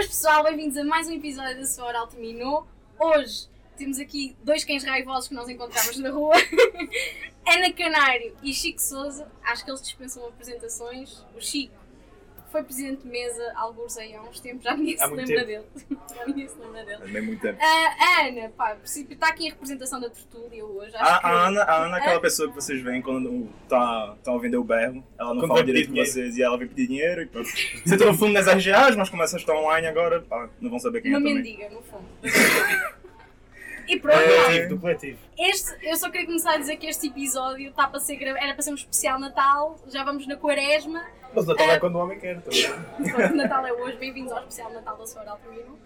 Boas pessoal, bem-vindos a mais um episódio da Sua Oral Terminou. Hoje temos aqui dois cães raivosos que nós encontramos na rua. Ana Canário e Chico Souza. Acho que eles dispensam apresentações. O Chico foi presidente de mesa, alguns aí há uns tempos, já ninguém se lembra dele. já ninguém se lembra dele. Também muito tempo. A Ana, pá, está aqui em representação da Tertúlia hoje. Acho A, que... a Ana, a Ana é aquela É? pessoa que vocês veem quando tá, tá vender o berro. Ela não Quando fala direito com vocês e ela vem pedir dinheiro e pronto. Você tá no fundo nas RGAs, mas começa a estar online agora, pá, não vão saber quem Uma é também. mendiga, no fundo. e pronto, É. Coletivo, do coletivo. Este, eu só queria começar a dizer que este episódio está para ser gra- era para ser um especial Natal, já vamos na quaresma, Mas o Natal É. é quando o homem quer também. Pronto, Natal é hoje, bem-vindos ao especial Natal da Sua Oral Termino.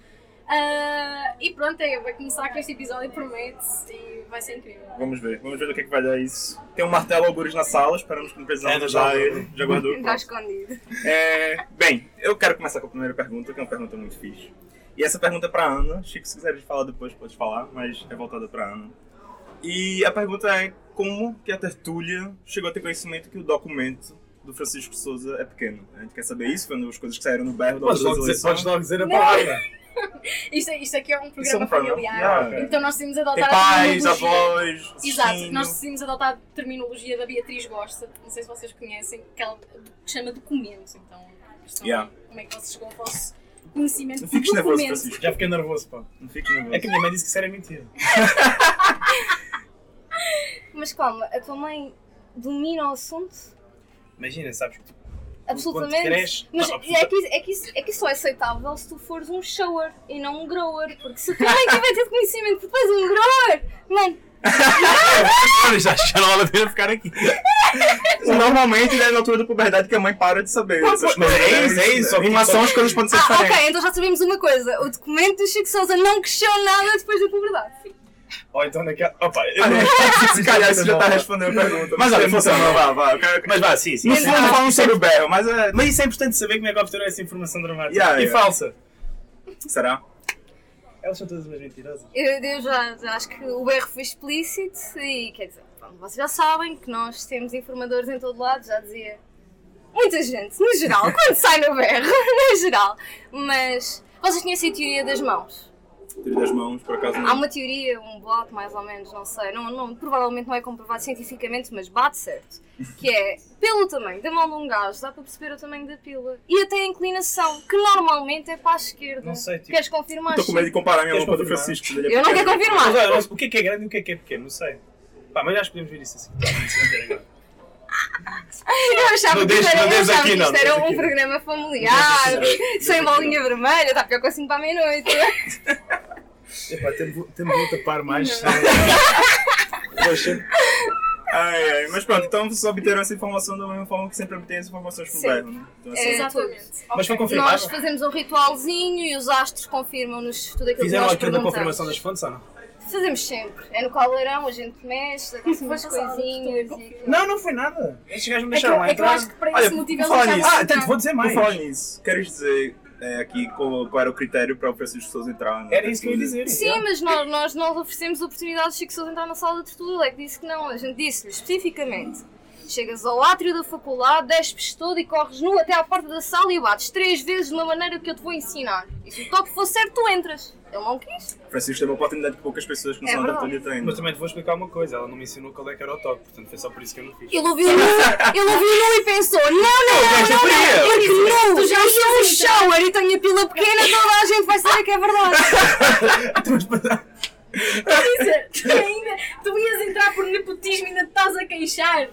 Ah, e pronto, é, vai começar com este episódio, promete e vai ser incrível. Vamos ver, vamos ver o que é que vai dar isso. Tem um martelo algures na sala, esperamos que não É, precisamos já usar guardou. ele. Já guardou? Está escondido. É, bem, eu quero começar com a primeira pergunta, que é uma pergunta muito fixe. E essa pergunta é para Ana. Chico, se quiseres falar depois, pode falar, mas é voltada para Ana. E a pergunta é como que a Tertúlia chegou a ter conhecimento que o documento do Francisco Souza é pequeno. A gente quer saber isso, foi uma das coisas que saíram no berro da outra eleições. podes logo dizer a Não. palavra. Isto, isto aqui é um é programa um programa, familiar, yeah, então nós decidimos Tem adotar a pais, terminologia. avós, Exato, assistindo. nós decidimos adotar a terminologia da Beatriz Gosta, não sei se vocês conhecem, que ela chama documento. Então, a Yeah. é como é que vocês chegam ao vosso conhecimento Não fiques nervoso. Francisco. Já fiquei nervoso, pá. Não fiques nervoso. É que a minha mãe disse que isso era mentira. Mas calma, a tua mãe domina o assunto? Imagina, sabes que tu, Absolutamente. cresces- Mas Não, é, que, é, que isso, é que isso só é aceitável se tu fores um shower e não um grower. Porque se a tua mãe tiver tido conhecimento que tu és um grower, mano, Olha, já, já não vale a pena ficar aqui. Normalmente é na altura da puberdade que a mãe para de saber. essas coisas. é isso, é isso, Em relação as coisas podem ser Ah, diferentes. ok, então já sabemos uma coisa. O documento do Chico Souza não cresceu nada depois da puberdade. Ou então naquela. Opa, eu Ah, não. não, se calhar isso já está respondendo a pergunta. Mas olha, funciona, vá, vá. Mas vá, sim, sim. No fundo falamos sobre o berro, mas é... Mas isso é importante saber como é que obtiveram essa informação dramática. Yeah, e yeah. falsa. Será? Elas são todas umas mentirosas. Eu, eu já, já acho que o berro foi explícito e quer dizer, pronto, vocês já sabem que nós temos informadores em todo lado, já dizia muita gente, no geral, quando sai no berro, no geral. Mas vocês conhecem a teoria das mãos? Tiro das mãos, por acaso Há não. uma teoria, um boato mais ou menos, não sei, não, não- provavelmente não é comprovado cientificamente, mas bate certo. Que é, pelo tamanho da mão de um gajo, dá para perceber o tamanho da pila. E até a inclinação, que normalmente é para a esquerda. Não sei, tipo- Queres confirmar? Estou com medo de comparar a minha mão com a do confirmar? Francisco. é Eu não quero confirmar. Mas olha, o que é que é grande e o que é que é pequeno? Não sei. Pá, mas já podemos ver isso assim. Tá. Eu achava Não que deixes- isto era, aqui, que não, isto era um aqui. programa familiar, sem bolinha vermelha, está pior que assim para a meia-noite. Epá, temos temos de tapar mais. senão- Poxa. Ai, ai. Mas pronto, então vocês obteram essa informação da mesma forma que sempre obtêm as informações com o Sim. berro, né? Então, assim, Exatamente. Mas foi confirmado? Nós fazemos um ritualzinho e os astros confirmam-nos tudo aquilo Fizeram que nós aquilo da confirmação das fontes ou não? Fazemos sempre. É no caldeirão, a gente mexe, dá assim umas coisinhas. e- Não, não foi nada. Estes gajos me É que, deixaram lá é que eu acho que para Olha, esse motivo por eles Ah, tanto vou dizer Por mais. falar nisso, queres dizer é, aqui qual, qual era o critério para o Francisco Souza entrar? na Era isso que eu ia dizer. Sim, mas nós, nós, nós oferecemos a oportunidade de Chico Sousa entrar na sala de tertúlia. Ele é que disse que não. A gente disse-lhe especificamente: chegas ao átrio da faculdade, despes todo e corres nu até à porta da sala e bates três vezes de uma maneira que eu te vou ensinar. E se o toque for certo, tu entras. Ele não quis. Francisco teve uma oportunidade que poucas pessoas que não É são da tertúlia têm. Mas também te vou explicar uma coisa. Ela não me ensinou qual é que era o toque, portanto foi só por isso que eu não fiz. Ele ouviu nu, ele ouviu nu e pensou: não, não, não, é não, não. Eu não, Tu já eu sou um shower e tenho a pila pequena, toda a gente vai saber que é verdade. Tu ainda, tu ias entrar por nepotismo e ainda te estás a queixar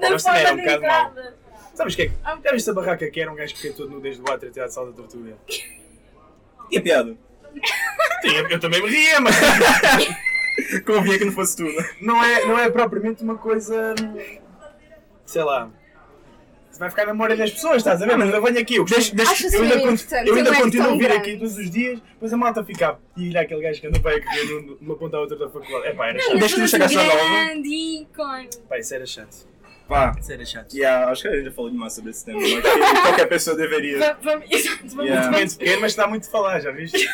da mas também forma era um de entrada. Sabes o que é que? Já viste a barraca que era um gajo que fica todo nu desde o átrio até à sala da tortuga? E a piada? Sim, eu, também me ria, mas Convinha que não fosse tu, né? não é, não é propriamente uma coisa. hum, sei lá. Vai ficar na memória das pessoas, estás a ver? Mas eu venho aqui, eu, deixa- Acho-se eu ainda, mesmo con- importante, eu ainda continuo a vir aqui todos os dias, depois a malta fica e olha aquele gajo que anda para de uma ponta à outra da faculdade. É pá, era chato. Deixa-me chegar só grande ícone. Pá, isso era chato. Vá. Isso era chato. Yeah, acho que a gente já falou demais sobre esse tema, mas que qualquer pessoa deveria. Va- Vamos, exato, Yeah. vamos, Muito pequeno, mas está muito a falar, já viste?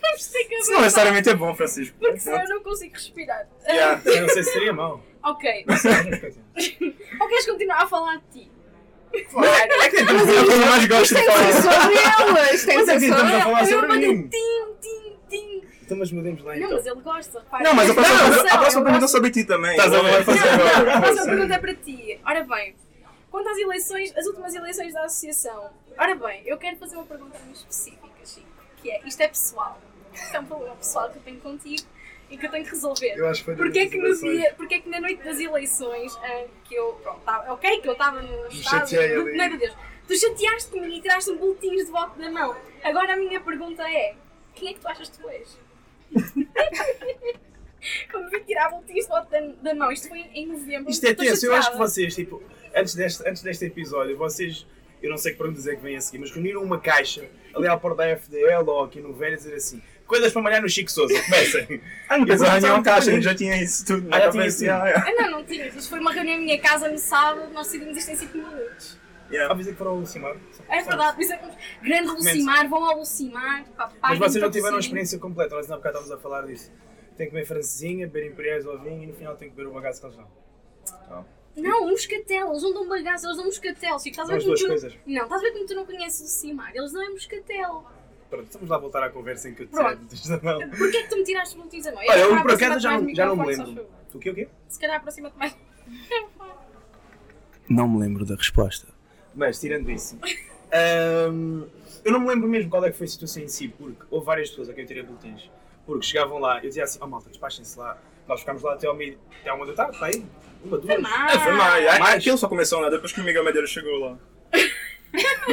vamos ter que Isso não necessariamente é bom, Francisco. Porque senão eu não consigo respirar. Yeah. Eu não sei se seria mau. Ok. Mas. Ou queres continuar a falar de ti? É que é o que eu mais gosto de Tem falar. sobre elas. Tem que é ser sobre estamos a elas. falar sobre mando mim. tim, tim, tim. Então, mas mudemos lá Não, então. mas ele gosta. repara. Não, mas a Não, próxima, não, a próxima eu pergunta é sobre ti também. Estás a Não ver? vai fazer Não, não, a próxima pergunta é para ti. Ora bem, quanto às eleições, as últimas eleições da associação. Ora bem, eu quero fazer uma pergunta muito específica, Chico, que é, isto é pessoal. Isto é um problema pessoal que eu tenho contigo e que eu tenho que resolver. Eu acho que foi Porquê das que no dia, porquê que na noite das eleições, ah, que eu, pronto, tava, ok, que eu estava no estado, do- meu Deus, tu chateaste comigo e tiraste boletins de voto na mão. Agora a minha pergunta é, quem é que tu achas que tu és? Como tirar boletins de voto da, da mão, isto foi em novembro. Isto é tenso, eu acho que vocês, tipo, antes deste, antes deste episódio, vocês, eu não sei que perguntas é que vêm a seguir, mas reuniram uma caixa ali à porta da FDL ou aqui no Velho dizer assim: coisas para malhar no Chico Souza, comecem. Ah, não Eu arranjar uma vou caixa, fazer já tinha isso tudo. Ah, na já tinha cabeça. sim. Yeah, yeah. Ah, não, não tinha. Isto foi uma reunião em minha casa no sábado, nós decidimos isto em 5 minutos. Yeah. Avisei que foram ao Lucimar. É verdade, por isso é que grande Lucimar, vão ao Lucimar. Mas vocês não tiveram a experiência completa, nós ainda há bocado estávamos a falar disso. Tem que comer francesinha, beber imperiais ao vinho e no final tem que beber o bagaço que eles dão. Não, um moscatel, eles não dão bagaço, eles dão moscatel. Chico, estás a ver como tu... coisas. Não, estás a ver como tu não conheces o Lucimar? Eles não é moscatel. Pronto, vamos lá voltar à conversa em que eu te Pronto. disse da mão. Porquê é que tu me tiraste boletins a mão? Olha, eu por acaso já do já não me lembro. O quê, o quê? Se calhar aproxima-te mais. Não me lembro da resposta. Mas, tirando isso, hum, eu não me lembro mesmo qual é que foi a situação em si, porque houve várias pessoas a quem eu tirei boletins. Porque chegavam lá, eu dizia assim, oh malta, despachem-se lá. Nós ficámos lá até ao meio, até à uma da tarde, está aí? Uma, duas. Foi mais. É, foi mais. Mais. Aquilo só começou né? depois que o Miguel Medeiros chegou lá.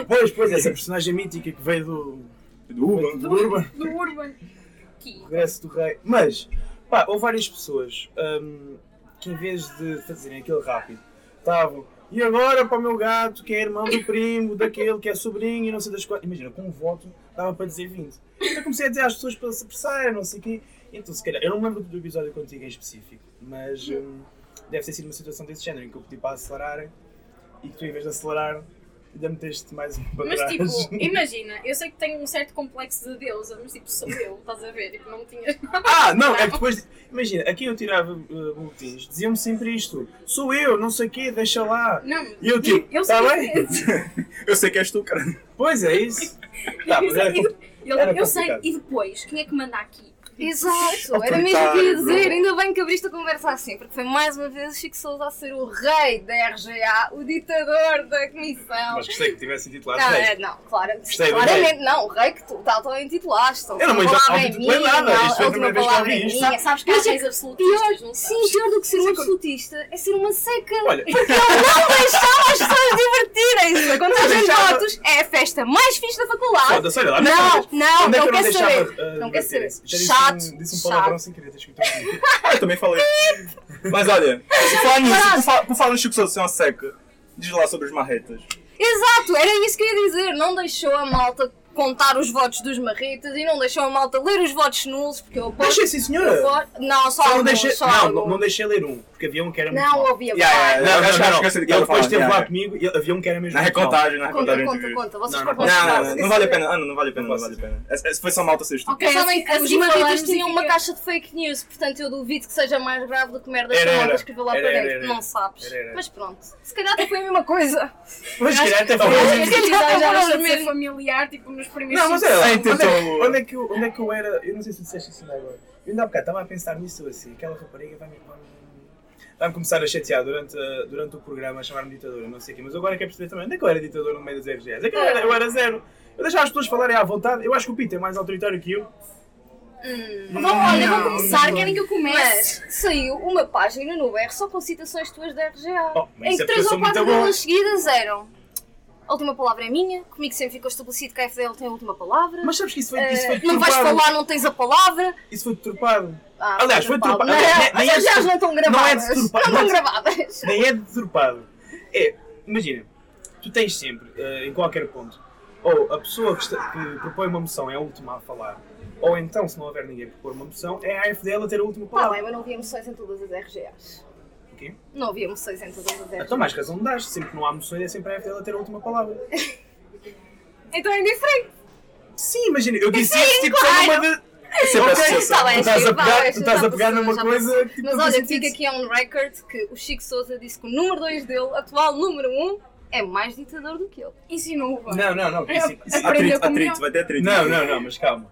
Pois, pois, essa personagem mítica que veio do, Do Uber. do Urban, Do Urban. Que regresso do rei. Mas, pá, houve várias pessoas hum, que em vez de fazerem aquilo rápido, estavam, e agora para o meu gato, que é irmão do primo, daquele que é sobrinho e não sei das coisas. Imagina, com um voto dava para dizer 20. Então comecei a dizer às pessoas para se apressarem, não sei o quê. Então, se calhar, eu não me lembro do episódio contigo em específico, mas hum, deve ter sido uma situação desse género em que eu pedi para acelelarem e que tu, em vez de acelerar, ainda meteste mais um para Mas tipo, imagina, eu sei que tenho um certo complexo de deusa, mas tipo, sou eu, estás a ver? Tipo, não me tinhas. Ah, não, é que depois. Imagina, aqui eu tirava uh, boletins, diziam-me sempre isto: sou eu, não sei o quê, deixa lá. Não, E eu tipo, eu tá sei bem? é. Eu sei que és tu, cara. Pois é isso. Tá, mas era E era eu sei, e depois, quem é que manda aqui? Exato, era mesmo o que ia dizer. bro. Ainda bem que abriste a conversa assim, porque foi mais uma vez o Chico Souza a ser o rei da RGA, o ditador da comissão. Mas gostei que tivesse intitulado Não, rei. é, não, claro, Gostei do claramente não, o rei que tu tal também intitulaste. Eu não palavra é intitulei minha, nada, não, isto foi a primeira vez que palavra é ouvi isto. minha. Sabes, que há é reis absolutistas, não Sim, sabes? pior do que ser um absolutista é ser uma seca. Olha, Porque ele não deixava as pessoas divertirem-se. De deixava- votos é a festa mais fixe da faculdade. Não, não, é eu não quer saber. uh, Não quer saber. Chato, um, disse um chato. palavrão sem querer, que meter um Ah, eu também falei. Mas olha, por falar nisso, por fa- por falar no Chico Souza ser uma seca, diz lá sobre os marretas. Exato, era isso que eu ia dizer. Não deixou a malta contar os votos dos marretas e não deixou a malta ler os votos nulos, porque eu aposto. Deixei sim, senhora. eu voto- Não, só, Só não alguns, deixei, só não, alguns. não, não deixei ler um, porque havia um que era muito Não, ouvia Yeah, yeah, Não, não, acho- não, não. Ele depois yeah, lá yeah. comigo e havia um que era mesmo Na recontagem, na Conta, recontagem. conta, conta. Vocês Não, não Não, os não, dados. não, não vale a pena. Ana, não vale a pena, não vale a pena. Esse esse foi só malta ser estúpido. Ok, marretas falando, tinham uma caixa de fake news, portanto eu duvido que seja mais grave do que merda Era, que a malta era. escreveu lá Era, para era, dentro. era. Não sabes. Era, era. Mas pronto. Se calhar até foi a mesma coisa. Mas se calhar até foi Este mesmo. Este episódio já Não, deixa de mesmo. ser familiar, tipo, nos primeiros Não, mas é Onde, é- onde, é que eu, onde é que eu era? Eu não sei se tu disseste isso ainda agora. Eu ainda há bocado estava a pensar nisso assim. Aquela rapariga vai vai começar a chatear durante, a- durante o programa, a chamar-me ditadora, não sei o quê. Mas agora quero perceber também onde é que eu era ditador no meio das RGS. É que eu era, eu era zero. Eu deixava as pessoas falarem à vontade. Eu acho que o Pito é mais autoritário que eu. Vão, olha, vão começar, não. querem que eu comece? Mas saiu uma página no BR só com citações tuas da RGA. Oh, em que é porque eu três sou ou quatro delas seguidas eram. A última palavra é minha, comigo sempre ficou estabelecido que a FDL tem a última palavra. Mas sabes que isso foi, isso foi Eh, não vais deturpado. falar, não tens a palavra. Isso foi deturpado. Ah, Aliás, foi deturpado. deturpado. Não, Nem- é não estão não é gravadas. deturpado, Não estão gravadas. Nem é deturpado. É, imagina, tu tens sempre, eh, em qualquer ponto, ou a pessoa que, está- que propõe uma moção é a última a falar, ou então, se não houver ninguém a propor uma moção, é a AFDL a ter a última Tá palavra. bem, mas não havia moções em todas as RGAs. Quê? Não havia moções em todas as RGAs. Então, mais razão me dás. Sempre que não há moções, é sempre a AFDL a ter a última palavra. Então é diferente. Sim, imagina, eu disse isso tipo só numa de. Sempre Ok, associação. Tá bem, tu estás a pegar, vai, tu estás a pegar numa coisa que Mas olha, fica aqui on record que o Chico Souza disse que o número 2 dele, atual número 1, um, é mais ditador do que ele. Ensinou-o. bem. Não, não, não. Isso, isso- Aprendeu Atrito, atrito, não. vai ter atrito. não, não, não, mas calma.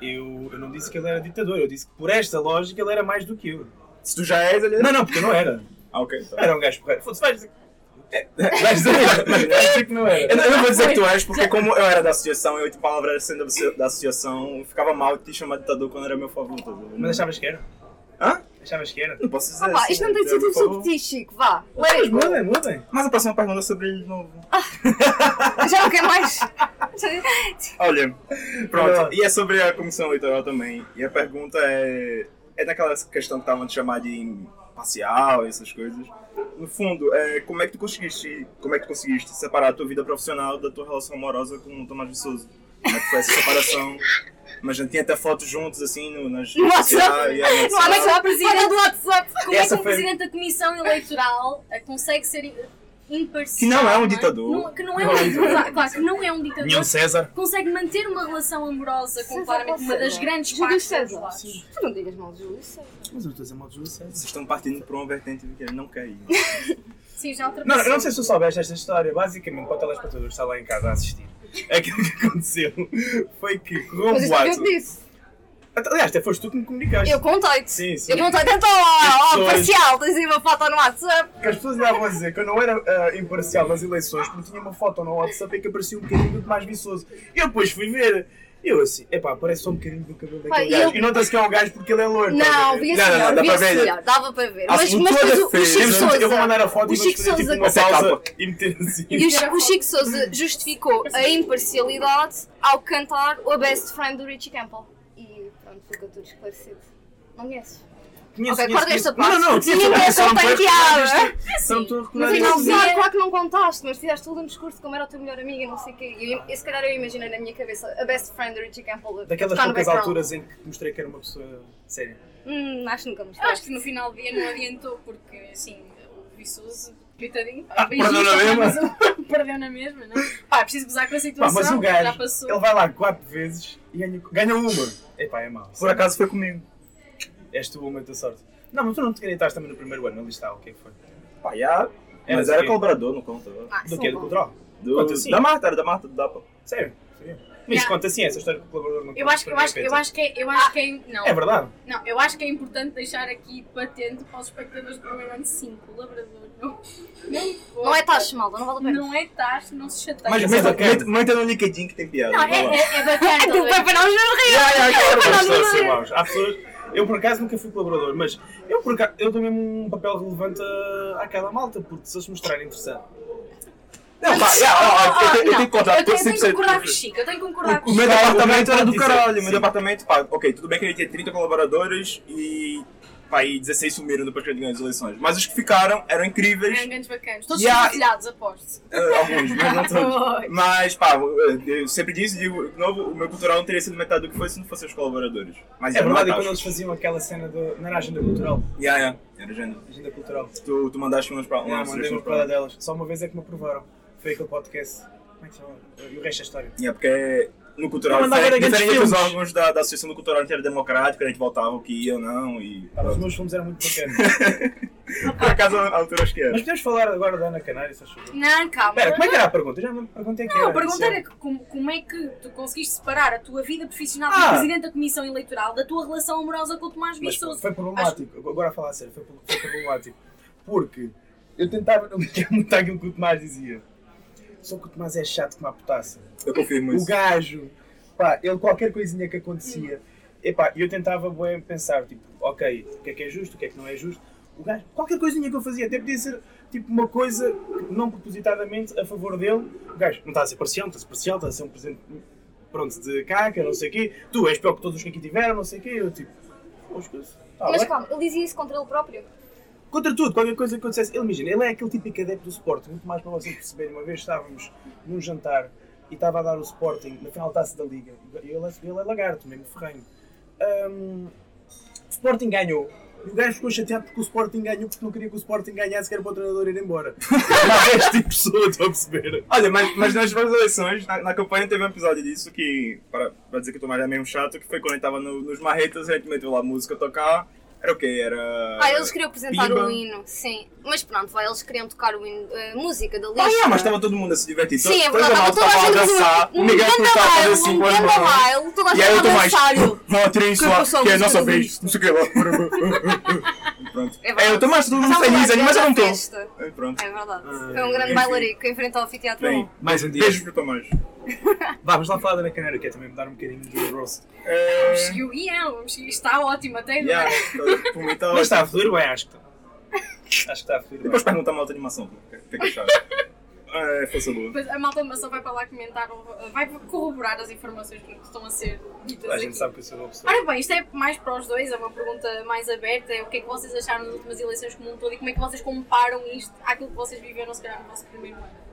Eu, eu não disse que ele era ditador, eu disse que por esta lógica ele era mais do que eu. Se tu já és, ele é. Não, não, porque eu não era. Ah, ok. Tá. Era um gajo porreiro. Foda-se, vais dizer. É, Vais dizer, vais dizer que não Eu, era. não- eu não vou dizer que tu és, porque como eu era da associação, eu, tipo, a palavra sendo da associação, ficava mal de te chamar de ditador quando era meu favor. tá? Mas achavas que era? Hã? Achavas que era? Não posso dizer Opa, assim, isto não tem de ser por tudo sobre ti, Chico. Vá, Mas mudem, mudem. Mas a próxima pergunta é sobre ele de novo. Já não quer mais? Olha, Não. pronto, e é sobre a comissão eleitoral também. E a pergunta é. É daquela questão que estavam te chamar de imparcial e essas coisas. No fundo, é, como é que tu conseguiste. Como é que tu conseguiste separar a tua vida profissional da tua relação amorosa com o Tomás Viçoso? Como é que foi essa separação? Mas tinha até fotos juntos assim no, nas redes WhatsApp. sociais. Como é que um foi- presidente da comissão eleitoral eh, consegue ser imparcial? Que não é um não ditador. Não- que não é um ditador. Claro que não é um ditador. Nenhum César. Consegue manter uma relação amorosa com César claramente uma das César. grandes Júlio César. Tu não digas mal de Júlio César. Mas eu estou a dizer mal de Júlio César. Vocês estão partindo por uma vertente que ele não quer ir. Sim, já ultrapassou. não, eu não sei se tu soubeste esta história. Basicamente, para o telespectador que está lá em casa a assistir, aquilo que aconteceu foi que correu um Mas isto é o que eu boato. Aliás, até foste tu que me comunicaste. Eu contei-te. Sim, sim. Eu contei-te então, ó, ó, pessoas- parcial. Tens aí uma foto no WhatsApp. Que as pessoas andavam a dizer que eu não era ah, imparcial nas eleições porque tinha uma foto no WhatsApp em que aparecia um bocadinho mais viçoso. E eu depois fui ver. Eu assim, epá, parece só um bocadinho do cabelo daquele e gajo. eu- E nota-se que é um gajo porque ele é loiro. Não, ver? via-se Não, não, ver. melhor. Dava para ver. Mas, mas tu depois o, o Chico Eu, Souza... eu vou mandar a foto o e Chico fazer tipo Souza- uma pausa e meter assim. E o, Chico- o Chico Souza justificou a imparcialidade ao cantar o Best Friend do Richie Campbell. E pronto, ficou tudo esclarecido. Não conheces? Conheço, Ok, corta esta parte. Não, não, conheço, é só não estou a companheada. recordar isto. Só não estou a No recordar final isto. do dia, claro que não contaste, mas fizeste todo um discurso de como era a tua melhor amiga e não sei o quê. E eu, se calhar eu imaginei na minha cabeça a best friend do Richie Campbell. Daquelas poucas alturas em que mostrei que era uma pessoa séria. Hum, acho que nunca Eu acho que no final do dia não adiantou, porque assim, o Viçoso, coitadinho, Ah, perdeu na mesma. mas o- perdeu na mesma, não é? Pá, é preciso gozar com a Pá, situação, mas o já gajo, passou. ele vai lá quatro vezes e ganha, ganha uma. Epá, é mau. Por acaso foi comigo. És tu o momento da sorte. Não, mas tu não te candidatas também no primeiro ano, ali está, o que é que foi? Pá, já. Era Mas era quê? colaborador, não conta. Ah, Do que? Do cultural? Do, da Marta, era da Marta, do DAPA. Sério? Sério? Mas Yeah. isso conta assim, essa história que o colaborador não Eu acho, eu acho, eu acho que é, eu acho que é, não, É verdade. não, eu acho que é importante deixar aqui patente para os espectadores do primeiro ano 5, colaborador, não, não, Não é taxa, malda, não vale a pena. não é taxa, não se chateia. Mas- Mas mas meta- ok. meta- meta no LinkedIn que tem piada. não, é, é, é bacana, a vai ver? para nós nos já, já, Para as nós pessoas. Há. Eu por acaso nunca fui colaborador, mas eu por acaso eu dou mesmo um papel relevante a- àquela malta, porque se eles se mostrarem interessante. Não, pá, ó, ó, eu tenho- eu tenho que contar. eu tenho, eu tenho que 100% concordar com o Chico, eu tenho que concordar com O o meu Chico. departamento era do caralho. O meu sim. departamento, pá, ok, tudo bem que ele tinha 30 colaboradores e. Pá, e 16 sumiram depois que ele ganhou as eleições. Mas os que ficaram eram incríveis. Eram grandes bacanas. Todos Yeah. filhados, aposto. eh, alguns, mas não todos. Mas, pá, eu sempre disse, digo, de novo, o meu cultural não teria sido metade do que foi se não fossem os colaboradores. Mas É era verdade, e quando eles faziam aquela cena do, não era a agenda cultural. Yeah, yeah, era agenda. Agenda cultural. Tu, tu mandaste umas para Não, umas mandei uma para delas. Só uma vez é que me aprovaram. Foi aquele podcast. Como é que chama? E o resto é história. Yeah, porque no cultural, Não, mas agora diferente, diferente dos órgãos da, da Associação do Cultural Interdemocrático, a gente voltava o que ia ou não e... Ah, os meus filmes eram muito bacanas. Por acaso, a altura acho que era. mas podemos falar agora da Ana Canário, se achas? Não, calma. Espera, como é que era a pergunta? Já não perguntei que Não, a pergunta é- era como, como é que tu conseguiste separar a tua vida profissional Ah. como Presidente da Comissão Eleitoral da tua relação amorosa com o Tomás Mas Viçoso? foi problemático, agora a falar a sério, foi, foi problemático. Porque eu tentava não ligar muito àquilo que o Tomás dizia. Só que o Tomás é chato como a putaça. Eu confirmo O isso. gajo, pá, ele qualquer coisinha que acontecia, epá, eu tentava bem pensar, tipo, ok, o que é que é justo, o que é que não é justo. O gajo, qualquer coisinha que eu fazia, até podia ser tipo uma coisa não propositadamente a favor dele. O gajo não está a ser parcial, está a ser parcial, está a ser um presente pronto de caca, não sei o quê. Tu és pior que todos os que aqui tiveram, não sei o quê. Eu tipo, coisas. Tá Mas bem. calma, ele dizia isso contra ele próprio. Contra tudo, qualquer coisa que acontecesse. Ele imagina, ele é aquele típico adepto do Sporting, muito mais para vocês perceberem. Uma vez estávamos num jantar e estava a dar o Sporting na final da taça da Liga. E ele, é- ele é lagarto, mesmo ferrenho. Hum, o Sporting ganhou. E o gajo ficou chateado porque o Sporting ganhou porque não queria que o Sporting ganhasse, que era para o treinador ir embora. É este tipo de pessoa, estou a perceber. Olha, mas, mas nas várias eleições, na, na campanha teve um episódio disso que, para, para dizer que o Tomás é mesmo chato, que foi quando ele estava no- nos marretas, a gente meteu lá a música a tocar, Era o quê? Era. Ah, eles queriam apresentar Pimba. o hino, sim. Mas pronto, vai, eles queriam tocar o hino, a música da Ah, lista. yeah, mas estava todo mundo a se divertir. Sim, é verdade, a estava toda a estava a gente dançar. O Miguel começava a fazer assim com as mãos. a E aí eu gente estou a mais. Vão atirem isso Que lá, que é a a nossa vez. Não sei o que lá. Pronto. É É, verdade. eu estou mais todo mundo feliz ali, mas eu não grande estou. É, Pronto. É verdade. Ah, Foi um grande enfim. bailarico em frente ao anfiteatro. Bem. Mais um dia. Beijos para o Tomás. Vá, vamos lá falar da Ana Canário, que é também mudar um bocadinho do roast. É, Seguiu o guião, vamos seguir. está ótimo até yeah, agora. mim está Mas está a fluir bem, acho que está. Acho que está a fluir bem. Depois pergunta a malta de animação. O que é que acharam? É, força boa. Depois a malta só vai para lá comentar, vai corroborar as informações que estão a ser ditas A aqui. gente sabe que eu sou uma pessoa. Ora bem, isto é mais para os dois, é uma pergunta mais aberta. É o que é que vocês acharam das últimas eleições como um todo e como é que vocês comparam isto àquilo que vocês viveram, se calhar, no vosso primeiro ano?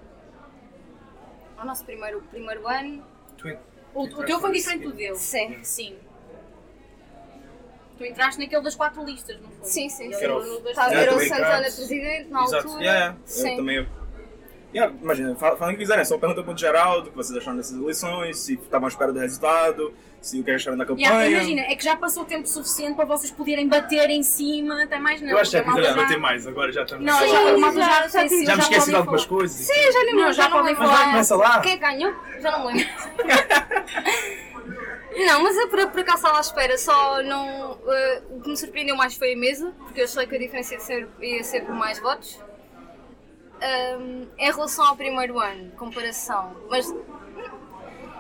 O nosso primeiro, primeiro ano, Tu- O, o teu foi diferente do dele? sim. Sim. Tu entraste naquele das quatro listas, não foi? Sim, sim, sim. Estava a Yeah, ver o também Santana presidente na Exato. altura. Yeah, yeah. Eu Sim. também. eu- Yeah, imagina, fa- falem o que quiserem, só pergunta para o Geraldo o que vocês acharam dessas eleições, se estavam à espera do resultado, se o que acharam da campanha. Yeah, imagina, é que já passou tempo suficiente para vocês poderem bater em cima, até mais não. Eu acho que já não tem mais, agora já estamos. Não, Sim, já, já, já- já tive- Já me esqueci de algumas coisas. Sim, eu já nem me Não, lembro, já já não podem lembro. Mas já começa lá. Quem é que ganhou? Já não lembro. Não, mas eu por, por acaso estava à espera, só não. eh, o que me surpreendeu mais foi a mesa, porque eu achei que a diferença ia ser, ia ser por mais votos. Ahm, em relação ao primeiro ano, comparação, mas.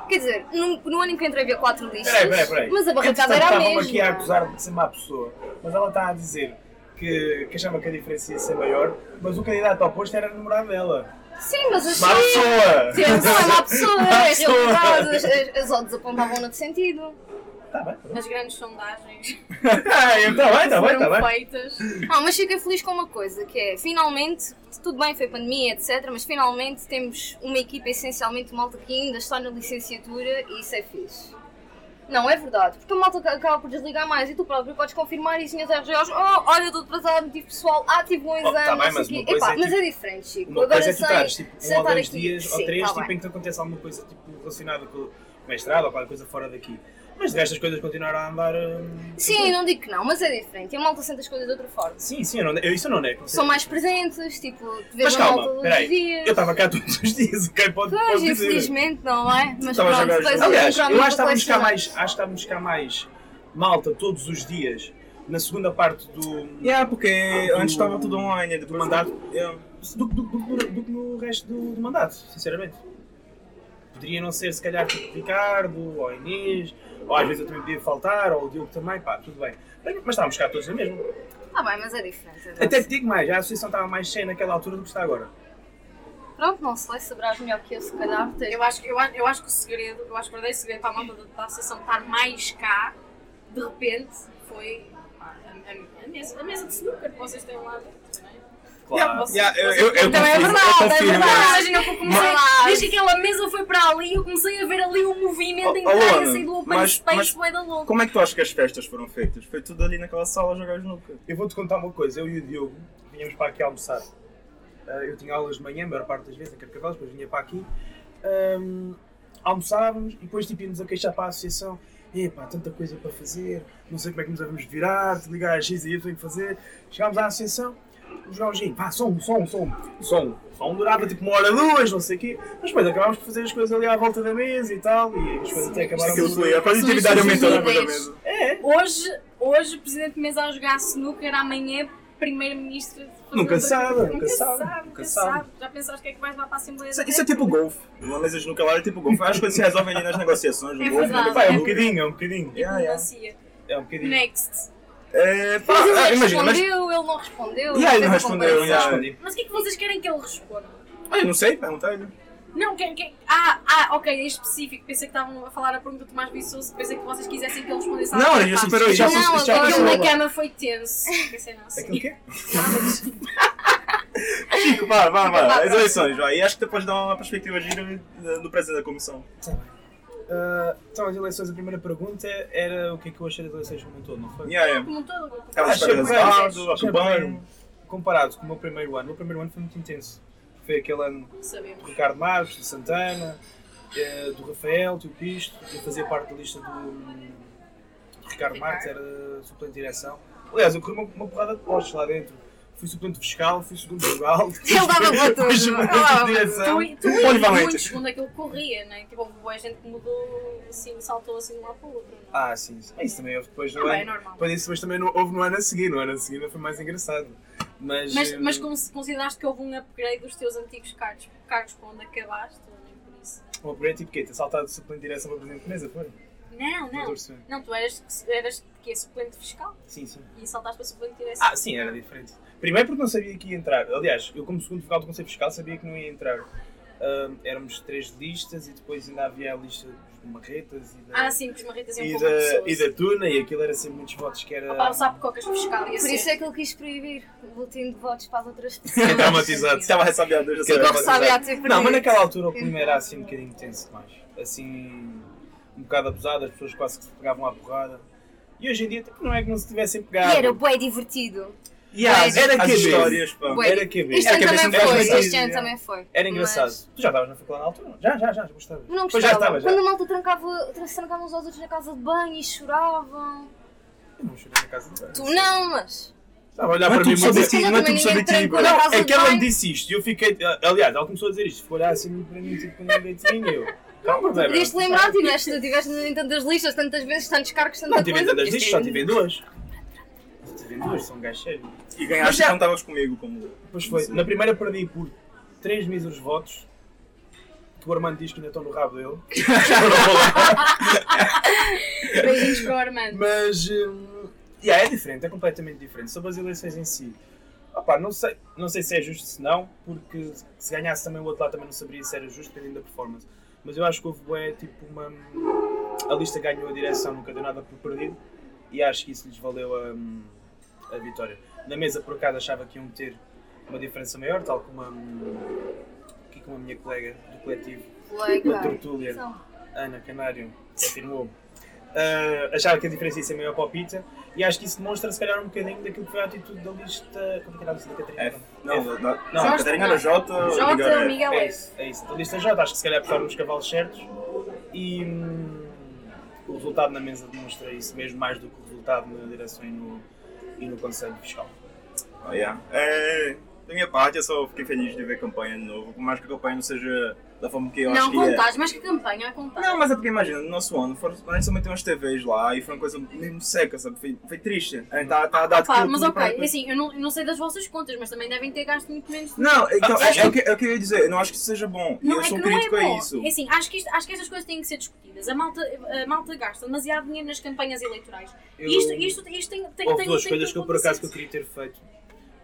Quer dizer, no, no ano em que entrei havia quatro listas, Peraí, peraí, peraí. mas a Entretanto, era a mesma. aqui a acusar de ser má pessoa, mas ela está a dizer que, que achava que a diferença ia ser maior, mas o candidato oposto era namorado dela. Sim, mas Má achei. pessoa! Sim, Não é má pessoa, Má é realidade, as, as, as odds apontavam noutro sentido. Está bem, pronto. As grandes sondagens Está bem, está bem, está foram bem. feitas. Ah, mas fiquei feliz com uma coisa, que é, finalmente, tudo bem, foi pandemia, etc, mas finalmente temos uma equipa essencialmente malta que ainda está na licenciatura e isso é fixe. Não, é verdade, porque a malta acaba por desligar mais e tu próprio podes confirmar isso nas RGOs, oh, olha, estou atrasado, motivo pessoal, ah, tive um exame, tá bem, não mas Epá, é mas tipo- é diferente, Chico. Uma Agora coisa é tu estares tipo, um ou dois aqui- dias ou Sim, três tá tipo, bem. em que te acontece alguma coisa tipo, relacionada com o mestrado ou qualquer coisa fora daqui. Mas de resto as coisas continuaram a andar. hum, Sim, não digo que não, mas é diferente, e a malta sente as coisas de outra forma. Sim, sim, eu não, eu, isso eu não nego. São mais presentes, tipo, tu vês Mas a malta calma, todos os peraí. dias. Eu estava cá todos os dias, ok? Pode, Pois, pode dizer. infelizmente, não é? Mas pronto, jogar depois. Aliás, eu acho que estávamos cá mais, acho que estávamos cá mais malta todos os dias na segunda parte do, Yeah, porque Do- antes estava tudo online, do depois mandato do, do, do, do que no resto do, do mandato, sinceramente. Poderia não ser se calhar tipo Ricardo ou Inês, ou às vezes eu também podia faltar, ou o Diogo também, pá, tudo bem. Mas estávamos cá todos na mesma. Ah bem, mas é diferente. Até te digo mais, a associação estava mais cheia naquela altura do que está agora. Pronto, não sei, saberás melhor que eu, se calhar. Eu acho, eu, acho- eu acho que o segredo, eu acho que o verdadeiro segredo para a malta da, associação estar mais cá, de repente, foi a, a- a mesa, a mesa de snooker que vocês têm lá dentro, não é? Yeah, eu, eu, eu Também é verdade, é verdade. Eu comecei, Mas- desde que aquela mesa foi para ali, eu comecei a ver ali o movimento Oh, entrar oh, e a Luana, sair do open mas- space, mas- bué da louco. Como é que tu achas que as festas foram feitas? Foi tudo ali naquela sala a jogar snooker. Eu vou-te contar uma coisa, eu e o Diogo vinhamos para aqui almoçar. Ah, eu tinha aulas de manhã, a maior parte das vezes, em Carcavelos, depois vinha para aqui. Ahm, almoçávamos e depois tipo, íamos a queixar para a associação. Epá, tanta coisa para fazer, não sei como é que nos vamos virar, te ligar a X e Y que fazer. Chegámos à associação, o Joãozinho, pá, som, som, som, som. Som durava tipo uma hora, duas, não sei o quê. Mas depois acabámos por fazer as coisas ali à volta da mesa e tal, e as coisas até acabaram Aquilo por- foi, a produtividade São aumentou na níveis. mesa. É, Hoje, hoje, o Presidente de Mesa a jogar snooker, amanhã, Primeiro-Ministro. a Nunca sabe, nunca sabe, nunca nunca sabe. sabe. Já pensaste o que é que vais lá para a Assembleia Isso, da isso é tipo golfe. Uma mesa de snooker lá é tipo golfe. As coisas se resolvem ali nas negociações. É golfe, verdade. pá, é um bocadinho, é um bocadinho. Yeah, yeah. Diplomacia. É um bocadinho. Next. É, pá, Mas ele ah, imagina, mas. respondeu, ele não respondeu. Ele fez não respondeu. Respondi. Mas o que é que vocês querem que ele responda? Ah, eu não sei, perguntei-lhe. Não, quem, quem... Ah, ah, ok, é específico. Pensei que estavam a falar a pergunta do Tomás Viçoso. Pensei que vocês quisessem que ele respondesse à Não, outra ele já parte. superou isso. Já Não, já lá. na cama foi tenso. Pensei, não. Aquilo que é? Chico, vá, vá, Vá, vá. As vá. eleições, vai. E acho que depois dá uma perspectiva gira do presidente da comissão. Ah, então, as eleições, a primeira pergunta era o que é que eu achei das eleições como um todo, não foi? Yeah, yeah. Como um todo. Estava a esperar o Achei resultado, Achei acompanho. bem. Comparado com o meu primeiro ano, o meu primeiro ano foi muito intenso. Foi aquele ano Sabemos. do Ricardo Marques, do Santana, eh, do Rafael, do Pisto. Eu fazia parte da lista do, do Ricardo Ricardo. Marques, era suplente de direção. Aliás, eu corri uma, uma porrada de postos lá dentro. Fui suplente fiscal, fui segundo vogal. Ele dava para tudo. Fui Ele suplente dava de para direção. Tu, tu ias muito segundo aquilo que corria, né? Tipo, houve boa gente que mudou, assim, saltou assim de um lado para o outro. Não? Ah, sim. sim. Isso também houve depois no Não, é ano. normal. Depois disso, mas também no- houve no ano a seguir. No ano a seguir foi mais engraçado. Mas, Mas, hum, mas cons- consideraste que houve um upgrade dos teus antigos cargos, cargos para onde acabaste, ou nem por isso? o upgrade tipo quê? Ter saltado de suplente de direção para presidente de mesa, foi? Não, a não. Não, tu eras, eras que é suplente fiscal Sim, sim. e saltaste para suplente direção. Ah, sim, era diferente. Primeiro porque não sabia que ia entrar. Aliás, eu como segundo vogal do Conselho Fiscal sabia que não ia entrar. Ahm, éramos três listas e depois ainda havia a lista dos marretas e da, Ah, sim, os marretas e da, pessoas. e da tuna e aquilo era sempre muitos votos que era... Opa, o sapo cocas fiscal Por ser. isso é que ele quis proibir o boletim de votos para as outras pessoas. Traumatizado. Estava. Ficou ressabiado de ter Não, mas naquela altura o clima era assim um bocadinho tenso demais. Assim, um bocado abusado, as pessoas quase que se pegavam à porrada. E hoje em dia tipo, não é que não se tivessem pegado. E era bué divertido. Yeah, Mas- era as que histórias, histórias, pá. Bué. Era que Este Era também foi, divertido, este ano também foi. Era engraçado. Mas Tu já estavas na faculdade na altura? não? Já, já, já, já gostavas. Não Pois já gostava. estava, já. Quando a malta trancava, se trancavam uns aos outros na casa de banho e choravam. Eu não chorei na casa de banho. Tu não, mas. Estava a olhar Não é para mim Mas não é tudo sobre ti. Não, é que ela me disse isto e eu fiquei. Aliás, ela começou a dizer isto, ficou a olhar assim para mim, tipo, ninguém tinha eu. Calma, Tu velho. podias te lembrar, tiveste, tiveste em tantas listas, tantas vezes, tantos cargos, tanta Não tive em tantas listas, só tive em duas. Só tive em duas, são um gajo sério. E ganhaste já- quando estavas comigo. Como... Depois foi. Na primeira perdi por 3 míseros votos. Que o Armando diz que ainda estão no rabo dele. Beijinhos para o Armando. Mas. hum, yeah, é diferente, é completamente diferente. Sobre as eleições em si. Opá, não, sei, não sei se é justo se não, porque se ganhasse também o outro lado também não saberia se era justo, dependendo da performance. Mas eu acho que houve bué, tipo uma. A lista ganhou a direção, nunca deu nada por perdido. E acho que isso lhes valeu a, a vitória. Na mesa, por acaso, achava que iam ter uma diferença maior, tal como a, aqui como a minha colega do coletivo, a Tortúlia. São. Ana Canário confirmou. Uh, achava que a diferença ia ser maior para o Pita e acho que isso demonstra se calhar um bocadinho daquilo que foi a atitude da lista. Como é que era a lista da Catarina? F. Não, a Catarina era J, J, Miguel F. É isso, é isso. Da lista J, acho que se calhar apostaram nos cavalos certos e hum, o resultado na mesa demonstra isso mesmo mais do que o resultado na direção e no, e no Conselho Fiscal. Ah, yeah. É, da minha parte, eu só fiquei feliz de ver a campanha de novo, por mais que a campanha não seja da forma que eu acho Não, que é. contagem, mais que campanha, a contagem. Não, mas é porque imagina, no nosso ano, foram, meteu umas TVs lá e foi uma coisa mesmo seca, sabe? Foi, foi triste. A gente tá, tá a dar aquilo mas ok, pra- assim, eu não, eu não sei das vossas contas, mas também devem ter gasto muito menos. Não, então, Ah, é, acho é o que, é o que eu ia dizer, eu não acho que isso seja bom. E Não, eu é sou que um não é crítico a bom. isso. É assim, acho que, isto, acho que estas coisas têm que ser discutidas. A malta, a malta gasta demasiado dinheiro nas campanhas eleitorais. Eu- Isto, isto, isto tem, tem, Houve tem, duas tem coisas que eu por acaso que eu queria ter feito.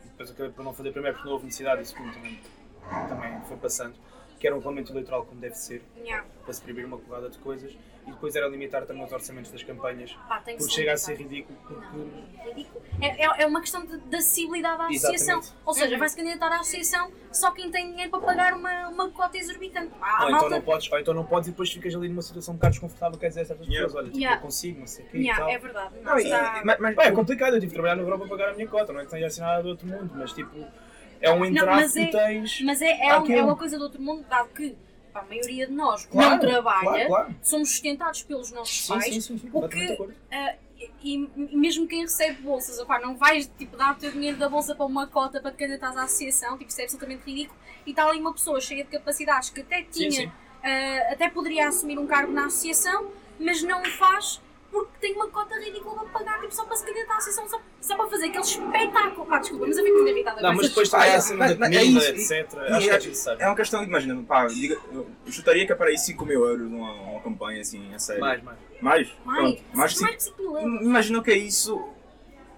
Depois acabei por não fazer primeiro porque não houve necessidade e segundo também, também foi passando. Que era um regulamento eleitoral como deve ser, Yeah. para se proibir uma colada de coisas. E depois era limitar também os orçamentos das campanhas. Pá, Porque chega a ser ridículo. Porque Não, ridículo. É, é, é uma questão de, de acessibilidade à associação. Exatamente. Ou seja, Uhum. vai-se candidatar à associação só quem tem dinheiro para pagar uma, uma cota exorbitante. Pá, a ou, então malta. não podes, ou então não podes e depois ficas ali numa situação um bocado desconfortável, quer dizer a certas Yeah. pessoas, olha, tipo, Yeah. eu consigo, não sei o quê Yeah, e tal. é verdade. Não, Não, e- está- e- mas, mas- Pá, é complicado, eu tive de trabalhar na Europa para pagar a minha cota, não é que tenha nada do outro mundo, mas tipo, é um entrave que é- tens. Mas é, é, um- é uma coisa do outro mundo, dado que a maioria de nós que Claro, não trabalha, claro, claro. somos sustentados pelos nossos Sim, pais. sim, sim, sim, o que- ah, e, e mesmo quem recebe bolsas, opá, não vais tipo, dar o teu dinheiro da bolsa para uma cota para te candidatares à associação, tipo, isso é absolutamente ridículo. E está ali uma pessoa cheia de capacidades que até Sim, tinha, sim. ah, até poderia assumir um cargo na associação, mas não o faz porque tem uma cota ridícula para pagar tipo, só para se candidatar à associação, só, só para fazer aquele espetáculo. Pá, desculpa, mas eu fico muito irritada Não, mas depois também há é, a cena mas- da mas é isso, etc. e Acho que é- é desnecessário. É uma questão, imagina, pá, diga, eu chutaria que é para aí 5 mil euros uma, uma campanha assim, a sério. Mais, mais. Mais? Mais, Pronto, mais mais, que mais que 5 mil euros. Imagina o que é isso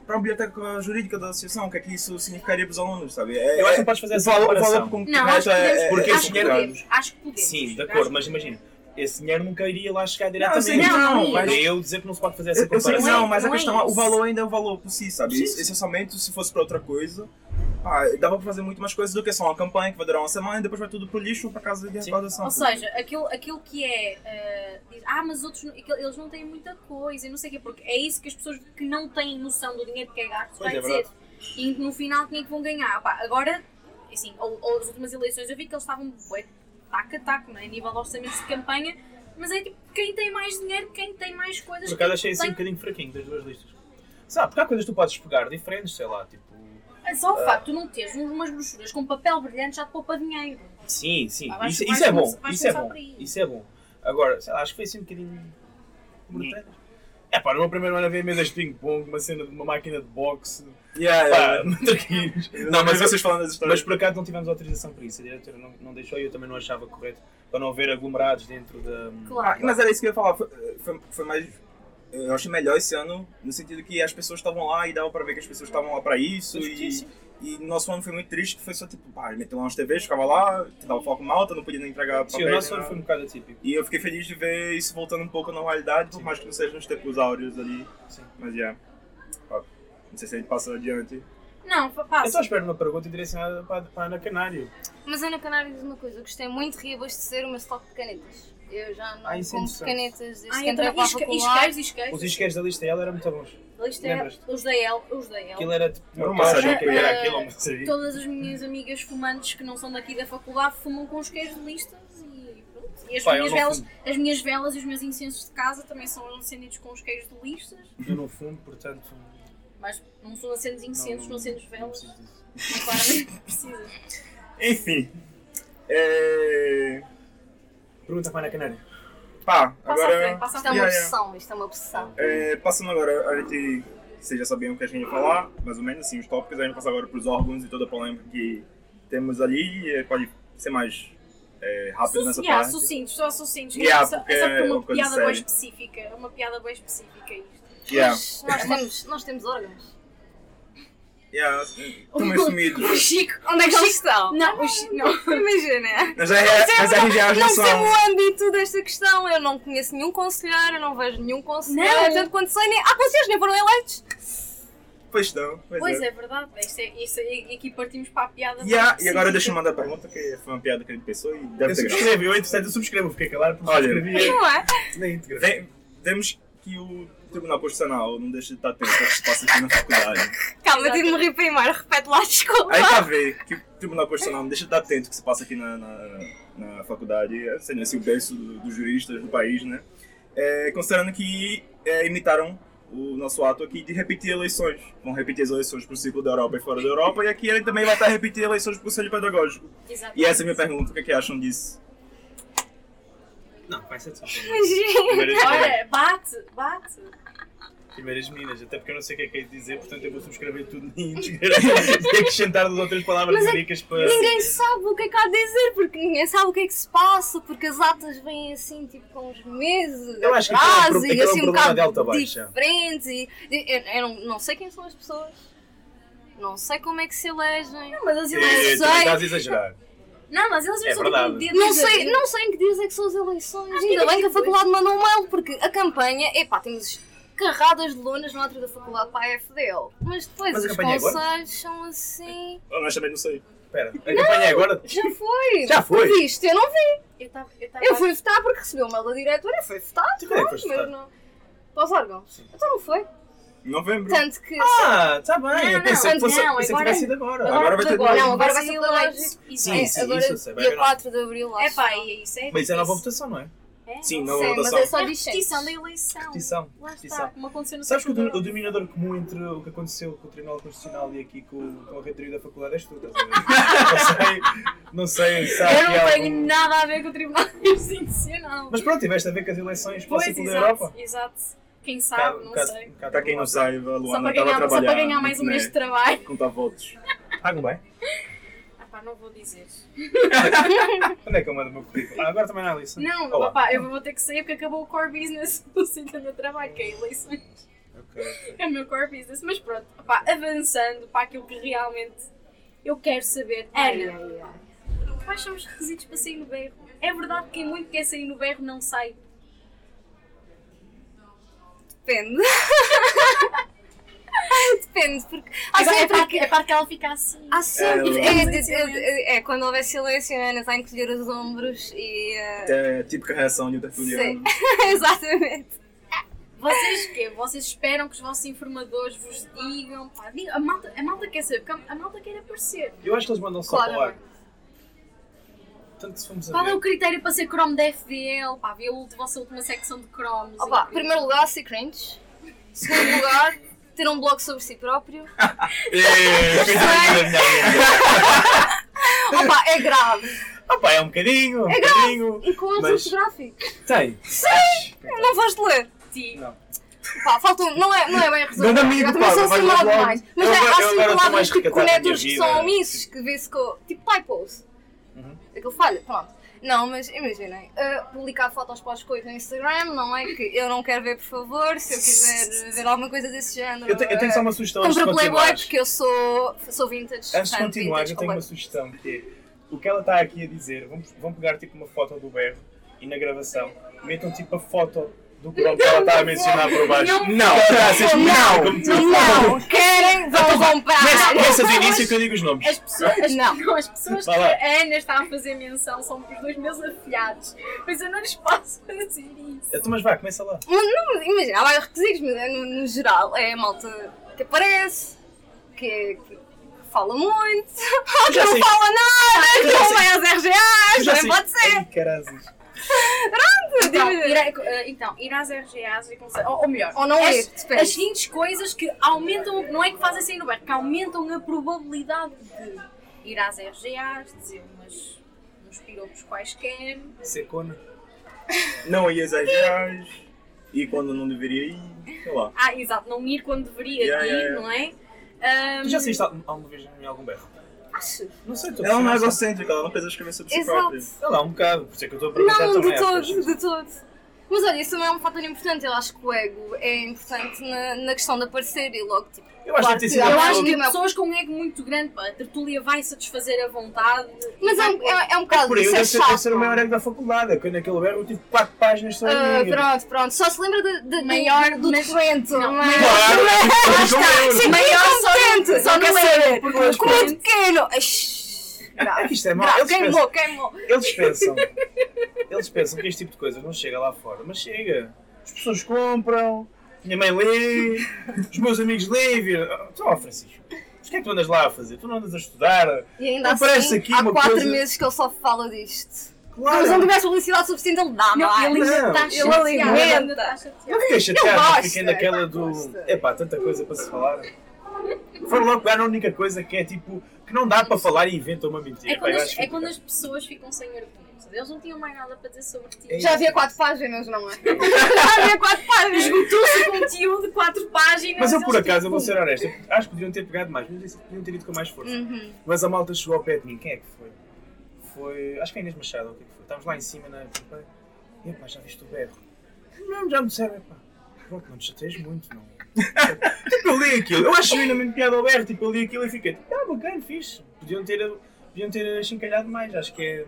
para a biblioteca jurídica da associação, o que é que isso significaria para os alunos, sabe? É, Eu acho que é- não podes fazer o essa valor, comparação. com que Não, acho que é- podemos, é- Porque é acho que podemos, acho que podemos. Sim, de acordo, que mas imagina, esse dinheiro nunca iria lá chegar diretamente. Não, não, não mas eu dizer que não se pode fazer essa Eu, eu sei comparação. não, mas a Não é questão, isso. o valor ainda é o valor por si, sabe? Sim, Esse, sim. esse orçamento, se fosse para outra coisa, pá, dava para fazer muito mais coisas do que só uma campanha que vai durar uma semana e depois vai tudo pro lixo para casa de recordação. Ou seja, aquilo, aquilo que é. diz, ah, mas outros eles não têm muita coisa e não sei o quê, porque é isso que as pessoas que não têm noção do dinheiro que é gasto Pois vai é, dizer. E no final quem é que vão ganhar? Pá, agora, assim, ou, ou as últimas eleições eu vi que eles estavam taco a taco, não é? A nível de orçamentos de campanha, mas é tipo, quem tem mais dinheiro, quem tem mais coisas. Por acaso achei assim um tem- bocadinho fraquinho das duas listas. Sabe, porque há coisas que tu podes pegar diferentes, sei lá, tipo. É Só o facto de tu não teres umas brochuras com papel brilhante já te poupa dinheiro. Sim, sim. Ah, isso, isso é bom. Isso é bom. Isso é bom. Agora, sei lá, acho que foi assim um bocadinho. brutais. É pá, meu primeiro ano havia mesas de ping-pong, uma cena de uma máquina de boxe. Yeah, Pá, yeah. matraquinhos. Não, mas vocês falando das Mas histórias. por acaso não tivemos autorização para isso. A diretora não, não deixou e eu também não achava correto. Para não haver aglomerados dentro da. Claro. Ah, mas era isso que eu ia falar. Foi, foi, foi mais. Eu achei melhor esse ano, no sentido que as pessoas estavam lá e dava para ver que as pessoas estavam lá para isso. E, sim. E no nosso ano foi muito triste, que foi só tipo, pá, meteu lá uns TVs, ficava lá, tentava falar com malta, não podia nem entregar Sim, o nosso ano foi um bocado atípico. E eu fiquei feliz de ver isso voltando um pouco à normalidade, por mais que não seja nos tempos áureos ali. Sim. Mas yeah. Pá, Não sei se a gente passa adiante. Não, fa- Eu passa. só espero uma pergunta direcionada para, para a Ana Canário. Mas Ana Canário diz uma coisa, gostei muito de reabastecer o meu estoque de canetas. Eu já não Ah, é interessante. canetas desde Ah, que entrei para a faculdade. Os isqueiros da lista dela eram muito bons. Isto é- Lembras-te? Os da El, os da El. Aquilo era tipo que era aquilo. Todas as minhas amigas fumantes que não são daqui da faculdade fumam com os queijos de listas e pronto. E as, eu minhas não velas, fumo. as minhas velas e os meus incensos de casa também são acendidos com os queijos de listas. Eu não fumo, portanto. Mas não são acendos incensos, não, acendos não velas. preciso disso. Mas claramente precisa. Enfim. É... Pergunta para a Ana Canário. Pá, Passa agora. frente, passa à Isto é uma Yeah, yeah. obsessão, isto é uma obsessão. É, passando agora, a gente. Vocês já sabiam o que a gente ia falar, mais ou menos, assim, os tópicos. A gente passa agora para os órgãos e toda a polêmica que temos ali. E pode ser mais é, rápido nessa yeah, parte. sucintos, só sucintos. Yeah, é só, porque é só porque é é uma uma piada bem séria. específica. É uma piada bem específica isto. Yeah. Nós temos, nós temos órgãos. Yeah. O Chico. Onde é que eles estão? Não, o Chico. Não. Imagina. Mas, é, mas já Não não sei são. o âmbito desta questão. Eu não conheço nenhum conselheiro, eu não vejo nenhum conselheiro. Não. Portanto, quando sei, nem... há conselheiros que nem foram eleitos. Pois estão. Pois, Pois é. é verdade. Isto é, isto é, e aqui partimos para a piada. Yeah, e agora específica. deixa eu mandar a pergunta, que foi uma piada que a gente pensou e deve Eu ter subscrevo, eu entretanto eu subscrevo, fiquei calado porque Olha. subscrevi Não é? na íntegra. Vem- Vemos que o Tribunal Constitucional não deixa de estar atento ao que se passa aqui na faculdade. Calma, eu tive de me rir primeiro. Repete lá, desculpa. Aí está a ver que o Tribunal Constitucional não deixa de estar atento ao que se passa aqui na, na, na faculdade, sendo assim o berço do- dos juristas do país, né? É, considerando que é, imitaram o nosso ato aqui de repetir eleições. Vão repetir as eleições para o ciclo da Europa e fora da Europa, e aqui ele também vai estar a repetir eleições para o Conselho Pedagógico. Exatamente. E essa é a minha pergunta, o que é que acham disso? Não, vai ser só. Gente. Primeiras, Olha, bate, bate. primeiras meninas, até porque eu não sei o que é que é de dizer, portanto eu vou subscrever tudo na íntegra e acrescentar duas ou três palavras Mas é ricas para. Ninguém sabe o que é que há a dizer, porque ninguém sabe o que é que se passa, porque as atas vêm assim, tipo, com uns meses Eu acho que aquilo é um atrás e é um assim um de bocado diferentes. E, eu, eu não, não sei quem são as pessoas, não sei como é que se elegem. Não, mas as eleições. estás a exagerar. Não, mas elas É são verdade. tipo dedo Não de sei, avião. não sei em que dias é que são as eleições. Acho Ainda é bem que a depois. faculdade mandou um mail, porque a campanha, epá, temos carradas de lonas no átrio da faculdade para a FDL. Mas depois Mas os é conselhos são assim. Honestamente não sei. Espera, a campanha é agora? Já foi! Já foi? Viste? Eu não vi. Eu tava, eu tava Eu fui votar porque recebi o mail da diretora e fui votar. É foste mas não. Para os órgãos. Então não foi. Novembro. Tanto que. Ah, está bem. Não, eu pensei não, que fosse não, pensei que agora- tivesse sido agora. Agora vai ter agora. Não, agora vai ser ser eleitos. Sim, é, sim, agora isso eu sei, dia haver nova- 4 de Abril lá. É pá, é isso. É, Mas isso é nova votação, não é? É, Sim, não Sim, mas votação. é só É a repetição da eleição. Repetição. Lá repetição. está, como aconteceu no Sabes que o, denominador comum entre o que aconteceu com o Tribunal Constitucional e aqui com, com a reitoria da faculdade és tu, estás a ver? não sei, não sei se há Eu não algum- tenho nada a ver com o Tribunal Constitucional. Mas pronto, tiveste a ver com as eleições para o Pois, ciclo da exato, Europa. exato. Quem Um sabe, não um sei. um bocado Para quem não saiba, a Só Luana para, estava a ganhar, só para ganhar mais um no mês de trabalho. Contar votos. Pagam bem? Ah pá, não vou dizer. Onde é que eu mando o meu currículo? Ah, agora também não há eleição. Não, Olá. opá, eu vou ter que sair porque acabou o core business do sítio do meu trabalho, que é eleições. Ok, ok. É o meu core business. Mas pronto, opá, avançando para aquilo que realmente eu quero saber. Ana, quais são os requisitos para sair no berro? É verdade que quem muito quer sair no berro não sai. Depende. Depende, porque. Há Agora é sempre. para, que- é para que ela fique assim. Há sempre. É, É, é, é, é, quando houver silêncio, a Ana está a encolher os ombros e. eh, É a típica reação de um tertuliano. Exatamente. Vocês quê? Vocês esperam que os vossos informadores vos digam? Pá, diga- a, malta, a malta quer saber, porque a, a malta quer aparecer. Eu acho que eles mandam só Claro, falar. Amor. Tanto se fomos a Qual é o critério para ser Chrome da FDL? Pá, vê a vossa última secção de Chromos. Opa, e- primeiro lugar, ser cringe. Segundo lugar, ter um blog sobre si próprio. É. Opa, é grave. Opa, é um bocadinho, um bocadinho. E com Mas- os gráfico. Tem. Não foste ler. Sim. Não. Pá, falta um, não, é, não é bem resolvido. Amigo, Eu também vais assim demais. Mas Eu é, há assim palavras na conectores que são omissos, que vê-se com. Tipo typos. Uhum. Aquilo falha, pronto. Não, mas imaginem, uh, publicar fotos para os coisas no Instagram, não é? Que eu não quero ver, por favor. Se eu quiser ver alguma coisa desse género. Eu, te- eu tenho só uh, uma sugestão antes de Compra Playboy porque eu sou, sou vintage. Antes de continuar, eu tenho uma sugestão que é o que ela está aqui a dizer. Vão, vão pegar tipo uma foto do berro e na gravação metam tipo a foto do que ela está a mencionar por baixo. Não. Não, Não, não, querem, vão comprar. Começa, do início que eu digo os nomes. As pessoas, as, Não. não, as pessoas que a Ana está a fazer menção são os dois meus afilhados. Mas eu não lhes posso fazer isso. Então, mas vá, começa lá. Não, imagina, há vários requisitos, mas é no, geral é a malta que aparece, que, que fala muito, que já não fala nada, que não vai às RGAs, sei. pode ser. Ai, carazes. Então, ir, eh, então, ir às RGAs e conse- ou, ou melhor, Ou não as, ir, as seguintes coisas que aumentam, não é que fazem sair no bar, que aumentam a probabilidade de ir às RGAs, dizer umas, uns piropos quaisquer. Secona. Não ia exagerar. E quando não deveria ir, sei lá. Ah, exato, não ir quando deveria Yeah, ir, yeah, yeah. não é? Tu já saíste al- alguma vez em algum berro? Achas? Não sei, estou a Ela não é egocêntrica, ela não pensa escrever sobre si Exato. própria. Sei lá, um bocado, por isso é que eu estou a perguntar Não, também. de às todo, pessoas. de todo. Mas olha, isso também é um fator importante. Eu acho que o ego é importante na, na questão de aparecer e logo, tipo, Eu acho que tem sido Eu Eu acho que pessoas com um ego muito grande, pá, a tertúlia vai satisfazer a vontade. Mas é, um- é, é um bocado Por isso, deve é ser, deve chato. ser o maior ego da faculdade. é que naquele berro eu tive 4 páginas só mim. pronto, pronto. Só se lembra de, de, Maior, do, documento. Não, mas- Claro, está, eu. sim, Maior só não- só não Pois, Documento pequeno. Ai, É que isto é mau. grave, Eles pensam, Queimou, queimou. eles pensam, eles pensam que este tipo de coisas não chega lá fora, mas chega. As pessoas compram, minha mãe lê, os meus amigos lêem e viram. "Ah, Então, ó Francisco, mas o que é que tu andas lá a fazer? Tu não andas a estudar? E ainda assim, aqui há quatro coisa- meses que ele só fala disto. Claro! Mas não tivesse publicidade suficiente, ele dá, Não, não, ele Não, está ele alimenta. Eu fiquei chateado, fiquei naquela do. Epá, tanta coisa para se falar. Foram logo pegar na única coisa que é tipo. Que não dá para falar e inventam uma mentira. É quando, as, é quando as pessoas ficam sem argumentos. Eles não tinham mais nada para dizer sobre ti. É Já havia quatro páginas, não é? Já havia quatro páginas. Esgotou-se o conteúdo de quatro páginas. Mas eu, por eles, acaso, eu vou tipo, ser honesto, eu acho que podiam ter pegado mais, mas podiam ter ido com mais força. Uhum. Mas a malta chegou ao pé de mim, quem é que foi? Foi. Acho que é Inês Machado, ou o que é que foi? Estávamos lá em cima na. Epá, já viste o berro? Não, já me disseram, epá. Pronto, não te chateias muito, não. Tipo, eu li aquilo, eu acho genuinamente piada ao berro, tipo, eu li aquilo e fiquei, ah, bacana, fixe. Podiam ter, podiam ter chincalhado mais, acho que é.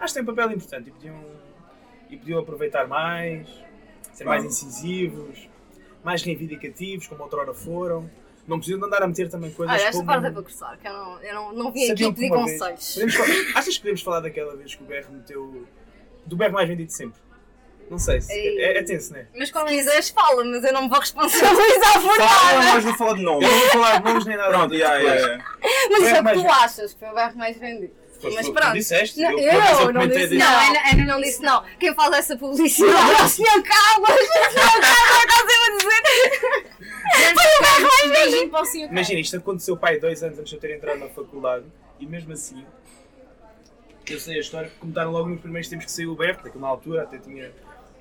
Acho que tem um papel importante e podiam, e podiam aproveitar mais, ser mais incisivos, mais reivindicativos, como outrora foram. Não precisam andar a meter também coisas Olha, esta como... parte é para gostar, que eu não, eu não, não vim aqui pedir conselhos. Podemos Achas que podemos falar daquela vez que o BR meteu. do BR mais vendido de sempre? Não sei, se... É, é tenso, não é? Mas é esse? quiseres, fala, mas eu não me vou responsabilizar por Fala, nada. mas não fala de nome. Eu não vou falar de nomes nem nada. Pronto, yeah, yeah, yeah. Mas isso é o mais- que tu achas, que foi o bairro mais vendido. Mas pronto. disseste. Não, eu, eu não disse não. Ana- Ana não disse não. Quem faz essa publicidade é o Sr. Carlos. O Sr. Carlos está sempre a dizer. Um beijinho para o senhor Imagina, isto aconteceu pai dois anos antes de eu ter entrado na faculdade e mesmo assim. Eu sei a história que comentaram logo nos primeiros tempos que saiu o BR, porque na altura até tinha.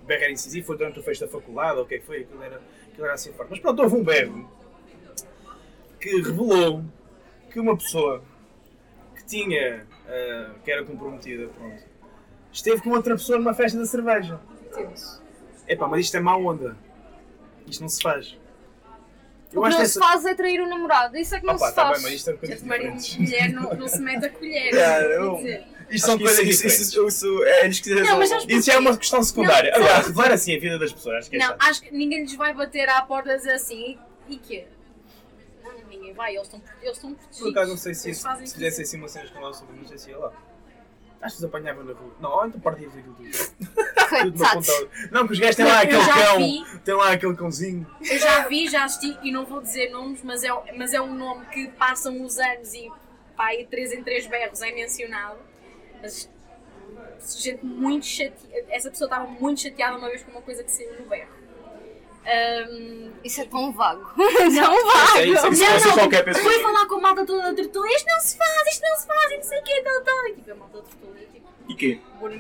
O BR era incisivo, foi durante o fecho da faculdade, ou o que é que foi, aquilo era, aquilo era assim forte. Mas pronto, houve um BR que revelou que uma pessoa que tinha. ah, que era comprometida, pronto, esteve com outra pessoa numa festa da cerveja. Epá, mas isto é má onda. Isto não se faz. O que não se faz é trair o namorado. Isso é que não Opa, se tá faz. bem, mas isto é coisas diferentes. e mulher não, não se mete a colher. Cara, eu-. Isto são que coisas. é Isso, isso, isso, é, eles quiserem Não, mas sabes Isso é uma questão secundária. Não, Agora, revelar assim a vida das pessoas, acho que é Não, chato. acho que ninguém lhes vai bater à porta dizer assim. E quê? Não, ninguém vai, eles estão, eles estão protegidos. Por acaso não sei se, Eles se, fazem se o que fizesse quiserem. assim uma cena escandalosa sobre não sei se ia lá. Acho que os apanhavam na rua. Não, então partias aquilo tudo. Tudo. Não, que os gajos têm lá aquele cão. vi. Tem lá aquele cãozinho. Eu já vi, já assisti, e não vou dizer nomes, mas é, mas é um nome que passam os anos e pá, e três em três berros é mencionado. Mas gente muito chateada. Essa pessoa estava muito chateada uma vez com uma coisa que saiu no berro. Ahm, Isso é tão vago. não, É isso, vago! isso Não, fosse não, qualquer pessoa. Foi falar com a malta toda da tertúlia, isto não se faz, isto não se faz, e não sei o que, tal, tal. E tipo, a malta da tertúlia, tipo, E quê?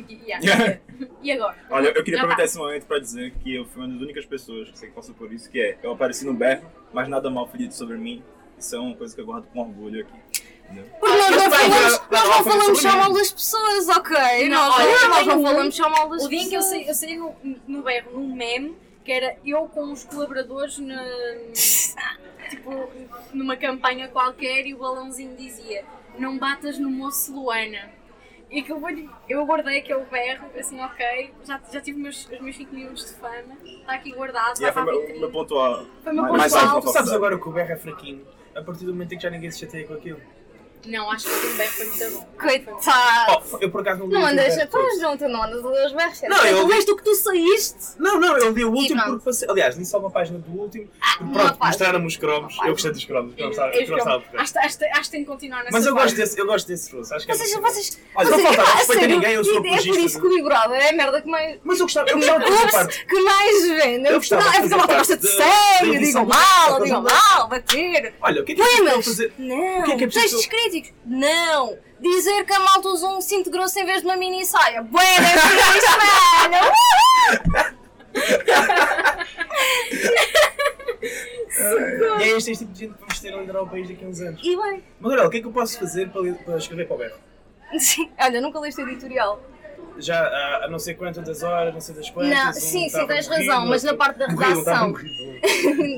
Yeah. E agora? Olha, eu queria Já aproveitar vai. esse momento pra dizer que eu fui uma das únicas pessoas que sei que passou por isso, que é, eu apareci no berro, mas nada mal foi dito sobre mim. Isso é uma coisa que eu guardo com orgulho aqui. Porque nós não falamos, nós não falamos sobre só mal das pessoas, ok? Não, nós olha, nós não falamos só mal das O dia em que eu pessoas. saí, eu saí no, no berro, num meme, que era eu com os colaboradores na, tipo, numa campanha qualquer e o balãozinho dizia não batas no moço Luana. E que eu, eu guardei aquele berro, assim, ok, já, já tive meus, os meus 5 minutos de fama, está aqui guardado, E está aí foi o meu, ponto A. Foi o meu mais- ponto alto. alto sabes agora que o berro é fraquinho, a partir do momento em que já ninguém se chateia com aquilo. Não, acho que o foi muito bom. Coitado. Oh, eu por acaso não li Não o andas, berro pois todo. não, tu não andas a ler os berros. Não, eu Tu leste o que tu saíste? Não, não, eu li o último pronto. porque passei. Aliás, li só uma página do último. uma pronto, página. mostraram-me os cromos. Eu gostei dos cromos. Eu gostava, Eu gostava de acho, acho, acho que tem que continuar nessa Mas eu gosto desse, eu gosto desse rosto. Acho que é Vocês, muito vocês, Olha, vocês, não falta a respeito a sério, ninguém, eu sou e É por isso que o Big Brother é a merda que mais. Mas eu gostava, eu gostava de fazer parte. que mais vende. Eu gostava de é porque a fazer malta gosta de da- digam edição mal, da- digam da- mal, bater. Olha, o que é que é preciso Poemas? fazer? Não. O que é que é preciso- Textos críticos? Não. Dizer que a malta usou um cinto grosso em vez de uma mini saia. Bué, mano. E é este, este tipo de gente que vamos ter a liderar o país daqui a uns anos. E bem. Manuel, o que é que eu posso fazer para, para escrever para o berro? Sim. Olha, nunca leste o editorial. Já há, há não sei quantas horas, não sei das quantas. Não, um sim, sim, tens morrido, razão, mas na parte da redação. morrido.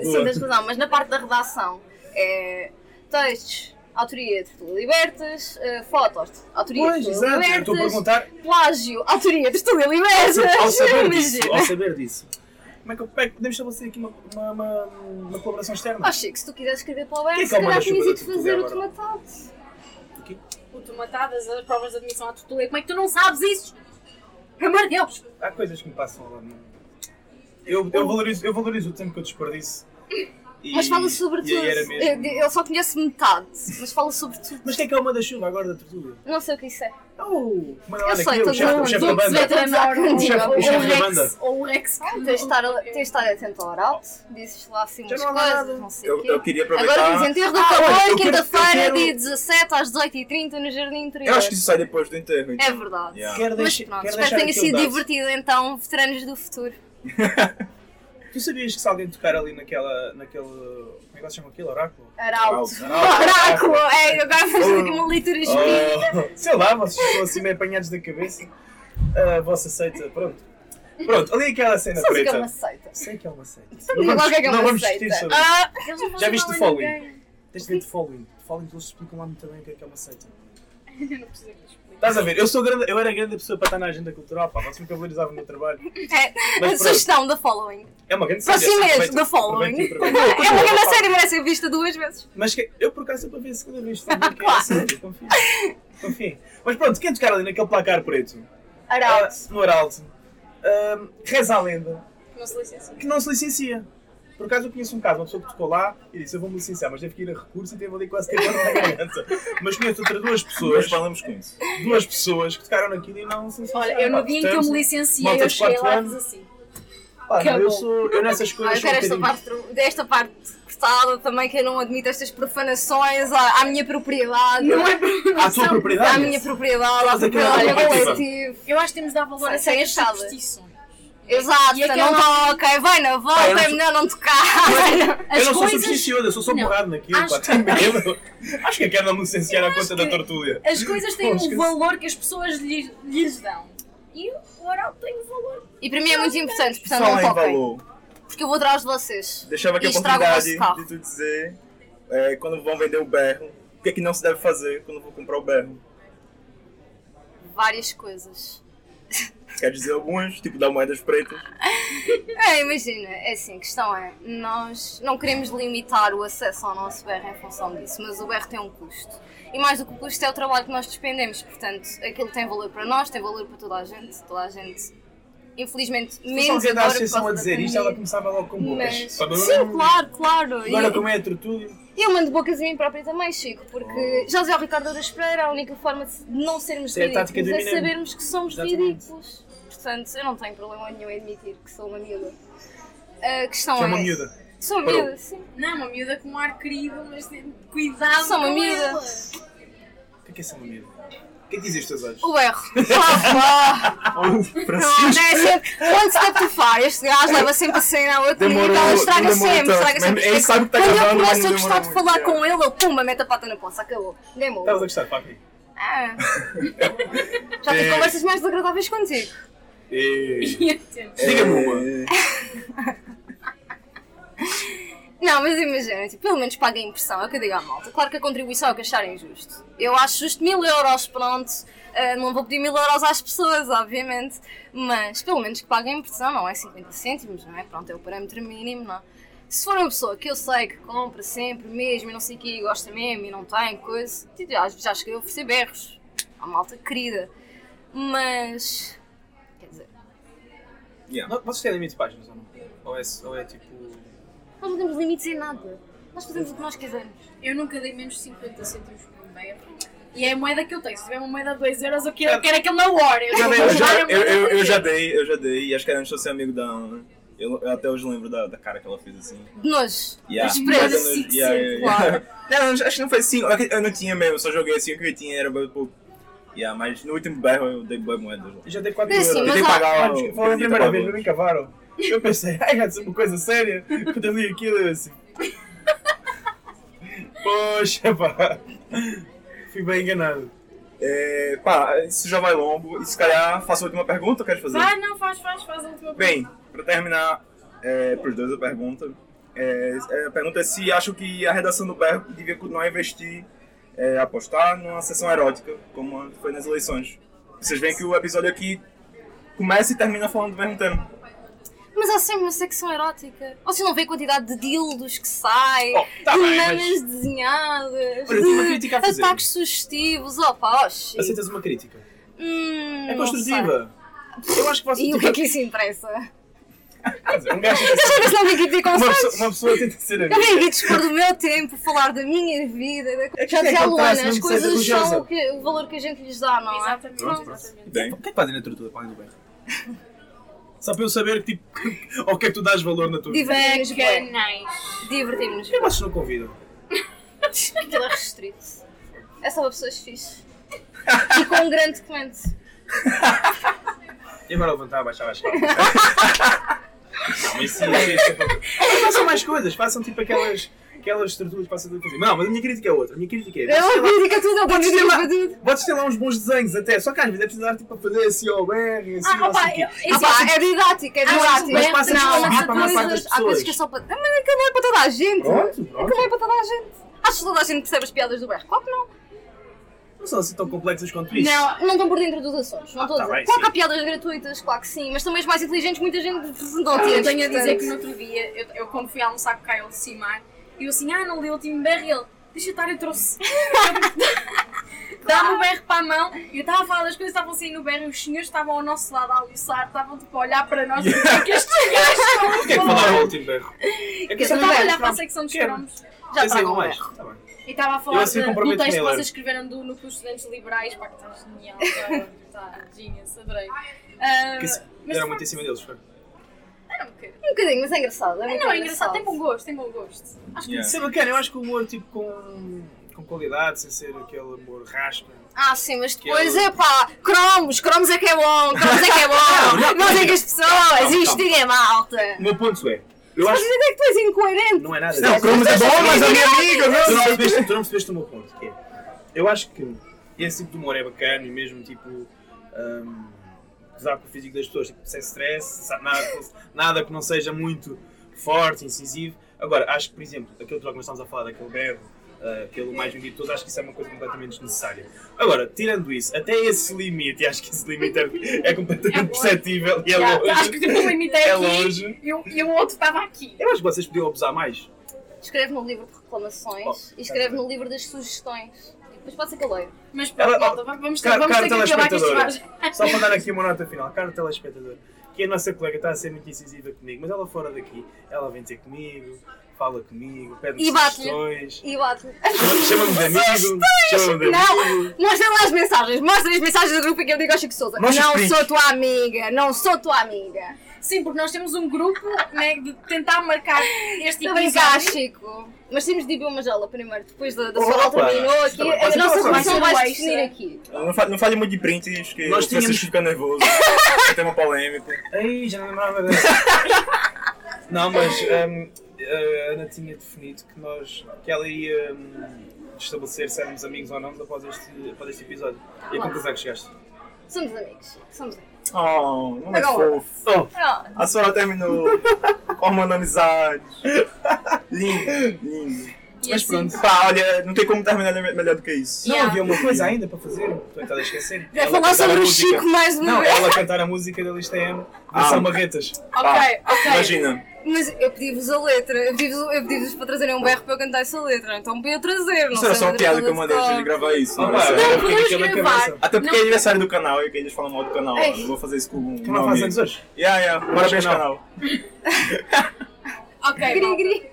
Sim, tens razão, mas na parte da redação é textos, autoria de Tertúlio Libertas, eh, fotos, autoria de Pois, Tertúlio exato, eu estou a Libertas, perguntar plágio, autoria de Tertúlio Libertas. ao saber disso, ao saber disso. Como é que, como é que podemos estabelecer aqui uma, uma, uma, uma colaboração externa? Oh Chico, se tu quiseres escrever para o é que se é o calhar tinhas ido fazer o tomatado. Aqui? O tomatadas, as provas de admissão à tertúlia, como é que tu não sabes isso? Pelo amor de Deus! Há coisas que me passam lá. não- Eu, eu, valorizo, eu valorizo o tempo que eu desperdiço. E, Mas fala sobre e tudo. eu só conheço metade, mas fala sobre tudo. Mas quem é que é uma da chuva agora da tortuga? Não sei o que isso é. Oh, manda Eu sei, naquele, o todo chefe, o chefe da banda. O chefe, o da banda. Rex, ou o Rex. Ah, Tens de estar, tens de estar atento ao Arauto, dizes lá assim umas coisas, não sei Eu, o quê. eu queria aproveitar. Agora diz enterro do eu quinta-feira, quero- dia 17 às 18h30 no Jardim Interior. Eu acho que isso sai depois do enterro. então. É verdade. Yeah. Quero Mas deixar, pronto, quero espero que tenha sido divertido então, veteranos do futuro. Tu sabias que se alguém tocar ali naquela. naquele. Como é que eles chamam aquilo? Oráculo? Arauto. Oráculo! É, agora fazes aqui uma leitura espírita. Oh, sei lá, vocês estão assim meio apanhados da cabeça. A vossa seita, pronto. Pronto, ali aquela cena Só sei que é preta. uma seita. Sei que é uma seita. Sabe igual que é que é não uma vamos discutir sobre isso. Ah, não Já viste o following? Tens de ver de following. Following eles explicam lá muito bem o que é que é uma seita. Eu não preciso que. Estás a ver? Eu, sou grande, eu era grande pessoa para estar na agenda cultural, pá. Vocês me valorizavam o meu trabalho. é, Mas a sugestão da following. É uma grande Para série. si mesmo, da following. É uma grande série, merece ser vista duas vezes. Mas que, eu por acaso é para ver a segunda vez. A que é a série. Confio. Confio. Mas pronto, quem tocar ali naquele placar preto? Arauto. ah, no Arauto. ah, reza a lenda Não se licencia. que não se licencia. Por acaso eu conheço um caso, uma pessoa que tocou lá e disse: Eu vou-me licenciar, mas teve que ir a recurso e teve ali quase que a na garganta. Mas conheço outras duas pessoas, falamos com isso. duas pessoas que tocaram naquilo e não se licenciaram. Olha, eu no dia em que eu me licenciei, eu cheguei lá e fiz assim. pá, não, eu, sou, eu nessas Ah, coisas eu sou um quero esta parte, desta parte cortada também, que eu não admito estas profanações à, à minha propriedade. Não é À tua profanação. À propriedade. minha propriedade, à Estás a criar propriedade coletiva. coletiva. Eu acho que temos de dar valor a achada. superstições. Exato, E aquela- não toca, vai na Ah, eu volta, não é melhor não tocar. As eu não sou supersticioso, eu sou só borrado naquilo, Acho- pá, tenho medo. Acho que eu quero não me licenciar à Eu conta da que- tortulha. As coisas têm Pô, um valor que as pessoas lhes, lhes dão. E o oral tem um valor. E para mim é muito importante, portanto Só não em toquem. valor. Porque eu vou atrás de vocês. Deixava aqui a E oportunidade de tu dizer é, quando vão vender o berro, o que é que não se deve fazer quando vou comprar o berro. Várias coisas. Quer dizer algumas, tipo dar moedas pretas. É, imagina, é assim, a questão é, nós não queremos limitar o acesso ao nosso BR em função disso, mas o BR tem um custo. E mais do que o custo é o trabalho que nós despendemos, portanto, aquilo tem valor para nós, tem valor para toda a gente, toda a gente, infelizmente, Se menos da agora associação causa a da dizer isto, ela começava logo com bocas. Mas, sim, claro, claro. Agora E- como é a tortulha. E eu mando bocas a mim própria também, Chico, porque Oh. já dizia o Ricardo Aras Pereira, a única forma de não sermos é ridículos é sabermos que somos Exatamente. ridículos. Portanto, eu não tenho problema nenhum em admitir que sou uma miúda. A questão Que é uma miúda. Sou Parou. miúda, sim. Não, uma miúda com um ar querido, mas cuidado Sou uma com miúda. ela. O que é que é ser uma miúda? O que é dizem os teus olhos? O erro. Ah. Não, não é sempre. One step too far. Este gajo leva sempre a cena a e ela estraga sempre, estraga sempre. ele sabe que tá Quando eu começo a gostar de falar com ele, ele pumba, mete a pata na poça, acabou. Game Estavas a over. gostar, Papi? Ah. Já tive É. conversas mais desagradáveis contigo. Atento. Diga-me uma. Não, mas imagina, tipo, pelo menos paguem impressão, é o que eu digo à malta. Claro que a contribuição é o que acharem justo. Eu acho justo mil euros, pronto. Ah, não vou pedir mil euros às pessoas, obviamente. Mas pelo menos que paguem impressão, não é 50 cêntimos, não é? Pronto, é o parâmetro mínimo, não é? Se for uma pessoa que eu sei que compra sempre mesmo e não sei o que, e gosta mesmo e não tem coisa, tipo, já, já cheguei a oferecer berros à malta querida. Mas. Quer dizer, Yeah. Não, Vocês têm limite de páginas ou não? Ou é, ou é tipo. Nós não temos limites em nada. Nós fazemos o que nós quisermos. Eu nunca dei menos de 50 cêntimos por um berro. E é a moeda que eu tenho. Se tiver uma moeda de 2 euros, eu quero, eu quero aquilo na hora. Eu, Já dei, eu, já, eu, eu, eu já dei, eu já dei, e acho que era antes de eu ser amigo da Ana. Eu, eu até hoje lembro da, da cara que ela fez assim. De nojo. Yeah. Não- yeah, yeah, yeah. Não, acho que não foi assim. Eu não tinha mesmo, eu só joguei assim, o que eu tinha era bem pouco. Yeah, mas no último berro eu dei boa moeda. Eu já dei 4 É assim, euros. mas Eu que pagar Foi a primeira vez, me cavaram. Eu pensei, ai, ser uma coisa séria. Quando eu li aquilo, eu assim. Poxa, pá. Fui bem enganado. É, pá, isso já vai longo. E se calhar faço a última pergunta, queres fazer? Vai, não, faz, faz, faz a última Bem, para terminar, é, para os dois a pergunta. É, é, a pergunta é se acham que a redação do berro devia continuar a investir, é, apostar numa sessão erótica, como foi nas eleições. Vocês veem que o episódio aqui começa e termina falando do mesmo tema. Mas há sempre uma secção erótica. Vocês não veem a quantidade de dildos que sai, Oh, tá de bem, mamas mas- desenhadas, Olha, de crítica a fazer. ataques sugestivos. Opa, oxi. Aceitas uma crítica? Hum, É construtiva. Eu acho que sei. vocês. E o que é que isso interessa? Dizer, um gajo Deixa eu se não aqui pedir Uma pessoa, uma pessoa tenta ser Eu vim amiga. aqui dispor do meu tempo, falar da minha vida. Da... É que Já tem dizia a Luana, as coisas são o, que, o valor que a gente lhes dá, não é? Exatamente, Pronto, exatamente. Bem, O que é que fazem na tortura para além do berro? Só para eu saber tipo, ao que é que tu dás valor na tua vida. Divertimos-nos bem. Bacanais. Divertimos-nos Por que não convidam? Aquilo é restrito. É só para pessoas fixes. E com um grande documento. E agora levantar, baixar, baixar. Não, mas sim, sim, sim. Mas façam mais coisas, façam tipo aquelas, aquelas estruturas para fazer. Não, mas a minha crítica é outra. A minha crítica é. É lá, crítica tudo, Vocês têm tenho lá- tudo. vocês têm lá uns bons desenhos até, só que às vezes é preciso dar tipo para fazer assim ao BR, assim, Ah, opa, Ah, pá, é didático, é Ah, didático. mas passa a maior há parte das há coisas que é só para. Ah, Mas aquilo não é para toda a gente. Pronto, Aquilo pronto. não é para toda a gente. Achas que toda a gente percebe as piadas do berro? Claro que não. Não são assim tão complexas quanto isso. Não, não estão por dentro dos assuntos. Não Ah, estou a tá dizer. bem, Claro que há piadas gratuitas, claro que sim, mas também os mais inteligentes, muita gente não Ah, tinha. eu tenho a dizer que no outro dia, eu, eu quando fui almoçar com o Caio de Cimar, e eu assim, ah, não li o último berro, e ele, deixa eu estar, eu trouxe. Dá-me o berro para a mão, e eu estava a falar das coisas, estavam assim no berro, e os senhores estavam ao nosso lado a almoçar, estavam tipo a olhar para nós, e o que é que estes gajos estão O que é a falar? ao último berro? É Que Eu estava a olhar para a secção dos cromos. Já mais. berro. Tá bem. E estava a falar assim de- do texto que a vocês escreveram do Núcleo de Estudantes Liberais, pá, que está genial, está, genius, adorei. Que se- mas Deram de muito em cima deles, foi. Era um bocadinho. Um bocadinho, mas é engraçado. É, muito Não, é engraçado, tem bom gosto, tem bom gosto. Acho que Yeah. Isso é bacana, eu acho que o humor tipo com, com qualidade, sem ser aquele humor raspa. Ah, sim, mas Que depois, é o- é pá, cromos, cromos é que é bom, cromos é que é bom, não sei que as pessoas, isto é malta. O meu ponto é, eu Mas acho dizer que tu és incoerente. não é nada Não, cromos é bom, mas a minha amiga, Tu não não. percebeste, tu não percebeste o meu ponto, que é, eu acho que esse tipo de humor é bacana e mesmo tipo, um, usar com o físico das pessoas, tipo, sem stress, nada, que- nada que não seja muito forte, incisivo. Agora, acho que, por exemplo, aquele que nós estamos a falar, daquele berro, uh, aquele mais vendido de todos, acho que isso é uma coisa completamente desnecessária. Agora, tirando isso, até esse limite, e acho que esse limite é, é completamente É perceptível e é longe. acho que tipo, o limite é É aqui longe. E, o, e o outro estava aqui. Eu acho que vocês podiam abusar mais. Escreve no livro de reclamações Oh, e escreve no livro das sugestões. Depois pode ser que eu leio. Mas pronto, Ela- malta, vamos ter, Cara, vamos ter que acabar com telespectadora. Só para dar aqui uma nota final, cara telespectador, que a nossa colega está a ser muito incisiva comigo, mas ela fora daqui, ela vem ter comigo, fala comigo, pede-me E bate-lhe. sugestões, E bate. chama-me de amigo, chama-me de Não, amigo. mostra lá as mensagens, mostra as mensagens do grupo que eu digo ao Chico Souza. Mostra os Não prints. sou tua amiga, não sou tua amiga. Sim, porque nós temos um grupo né, de tentar marcar este episódio. Chico. Mas temos de ir uma jola primeiro, depois da, da sua terminou aqui. Tá A nossa uma relação vai definir aqui. Não, fa- não fale muito de prints, que Nós o tínhamos- Francisco fica nervoso. é tema polêmico. Aí, já não lembrava dessa. não, mas hum, a Ana tinha definido que nós. que ela ia hum, estabelecer se éramos amigos ou não após este, após este episódio. E a conclusão que chegaste. Somos amigos. Somos amigos. Oh, não é fofo. Oh, Pronto. A senhora terminou formando amizade. Lindo, lindo. E Mas assim, pronto. Pá, olha, não tem como terminar melhor do que isso. Não Yeah. havia uma coisa ainda para fazer? Estou a tentar esquecer. Vai Ela falar cantar sobre a o música- Chico mais uma Não, vez. ela cantar a música da lista M, Ah. versão Marretas. Ok, ok. Imagina. Mas eu pedi-vos a letra. Eu pedi-vos eu pedi-vos para trazerem um berro para eu cantar essa letra. Então para eu trazer. Não Isso era só uma a piada que eu mandei de cor. gravar isso. Oh, não pá, é sério. eu podemos gravar. cabeça. Até porque Não. é aniversário do canal e que eles falam mal do canal. Ei. Eu Vou fazer isso com um Que não faz anos hoje? Yeah, yeah. Parabéns, canal. Ok, Gri, gri.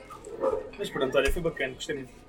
Mas pronto, olha, foi bacana, gostei muito.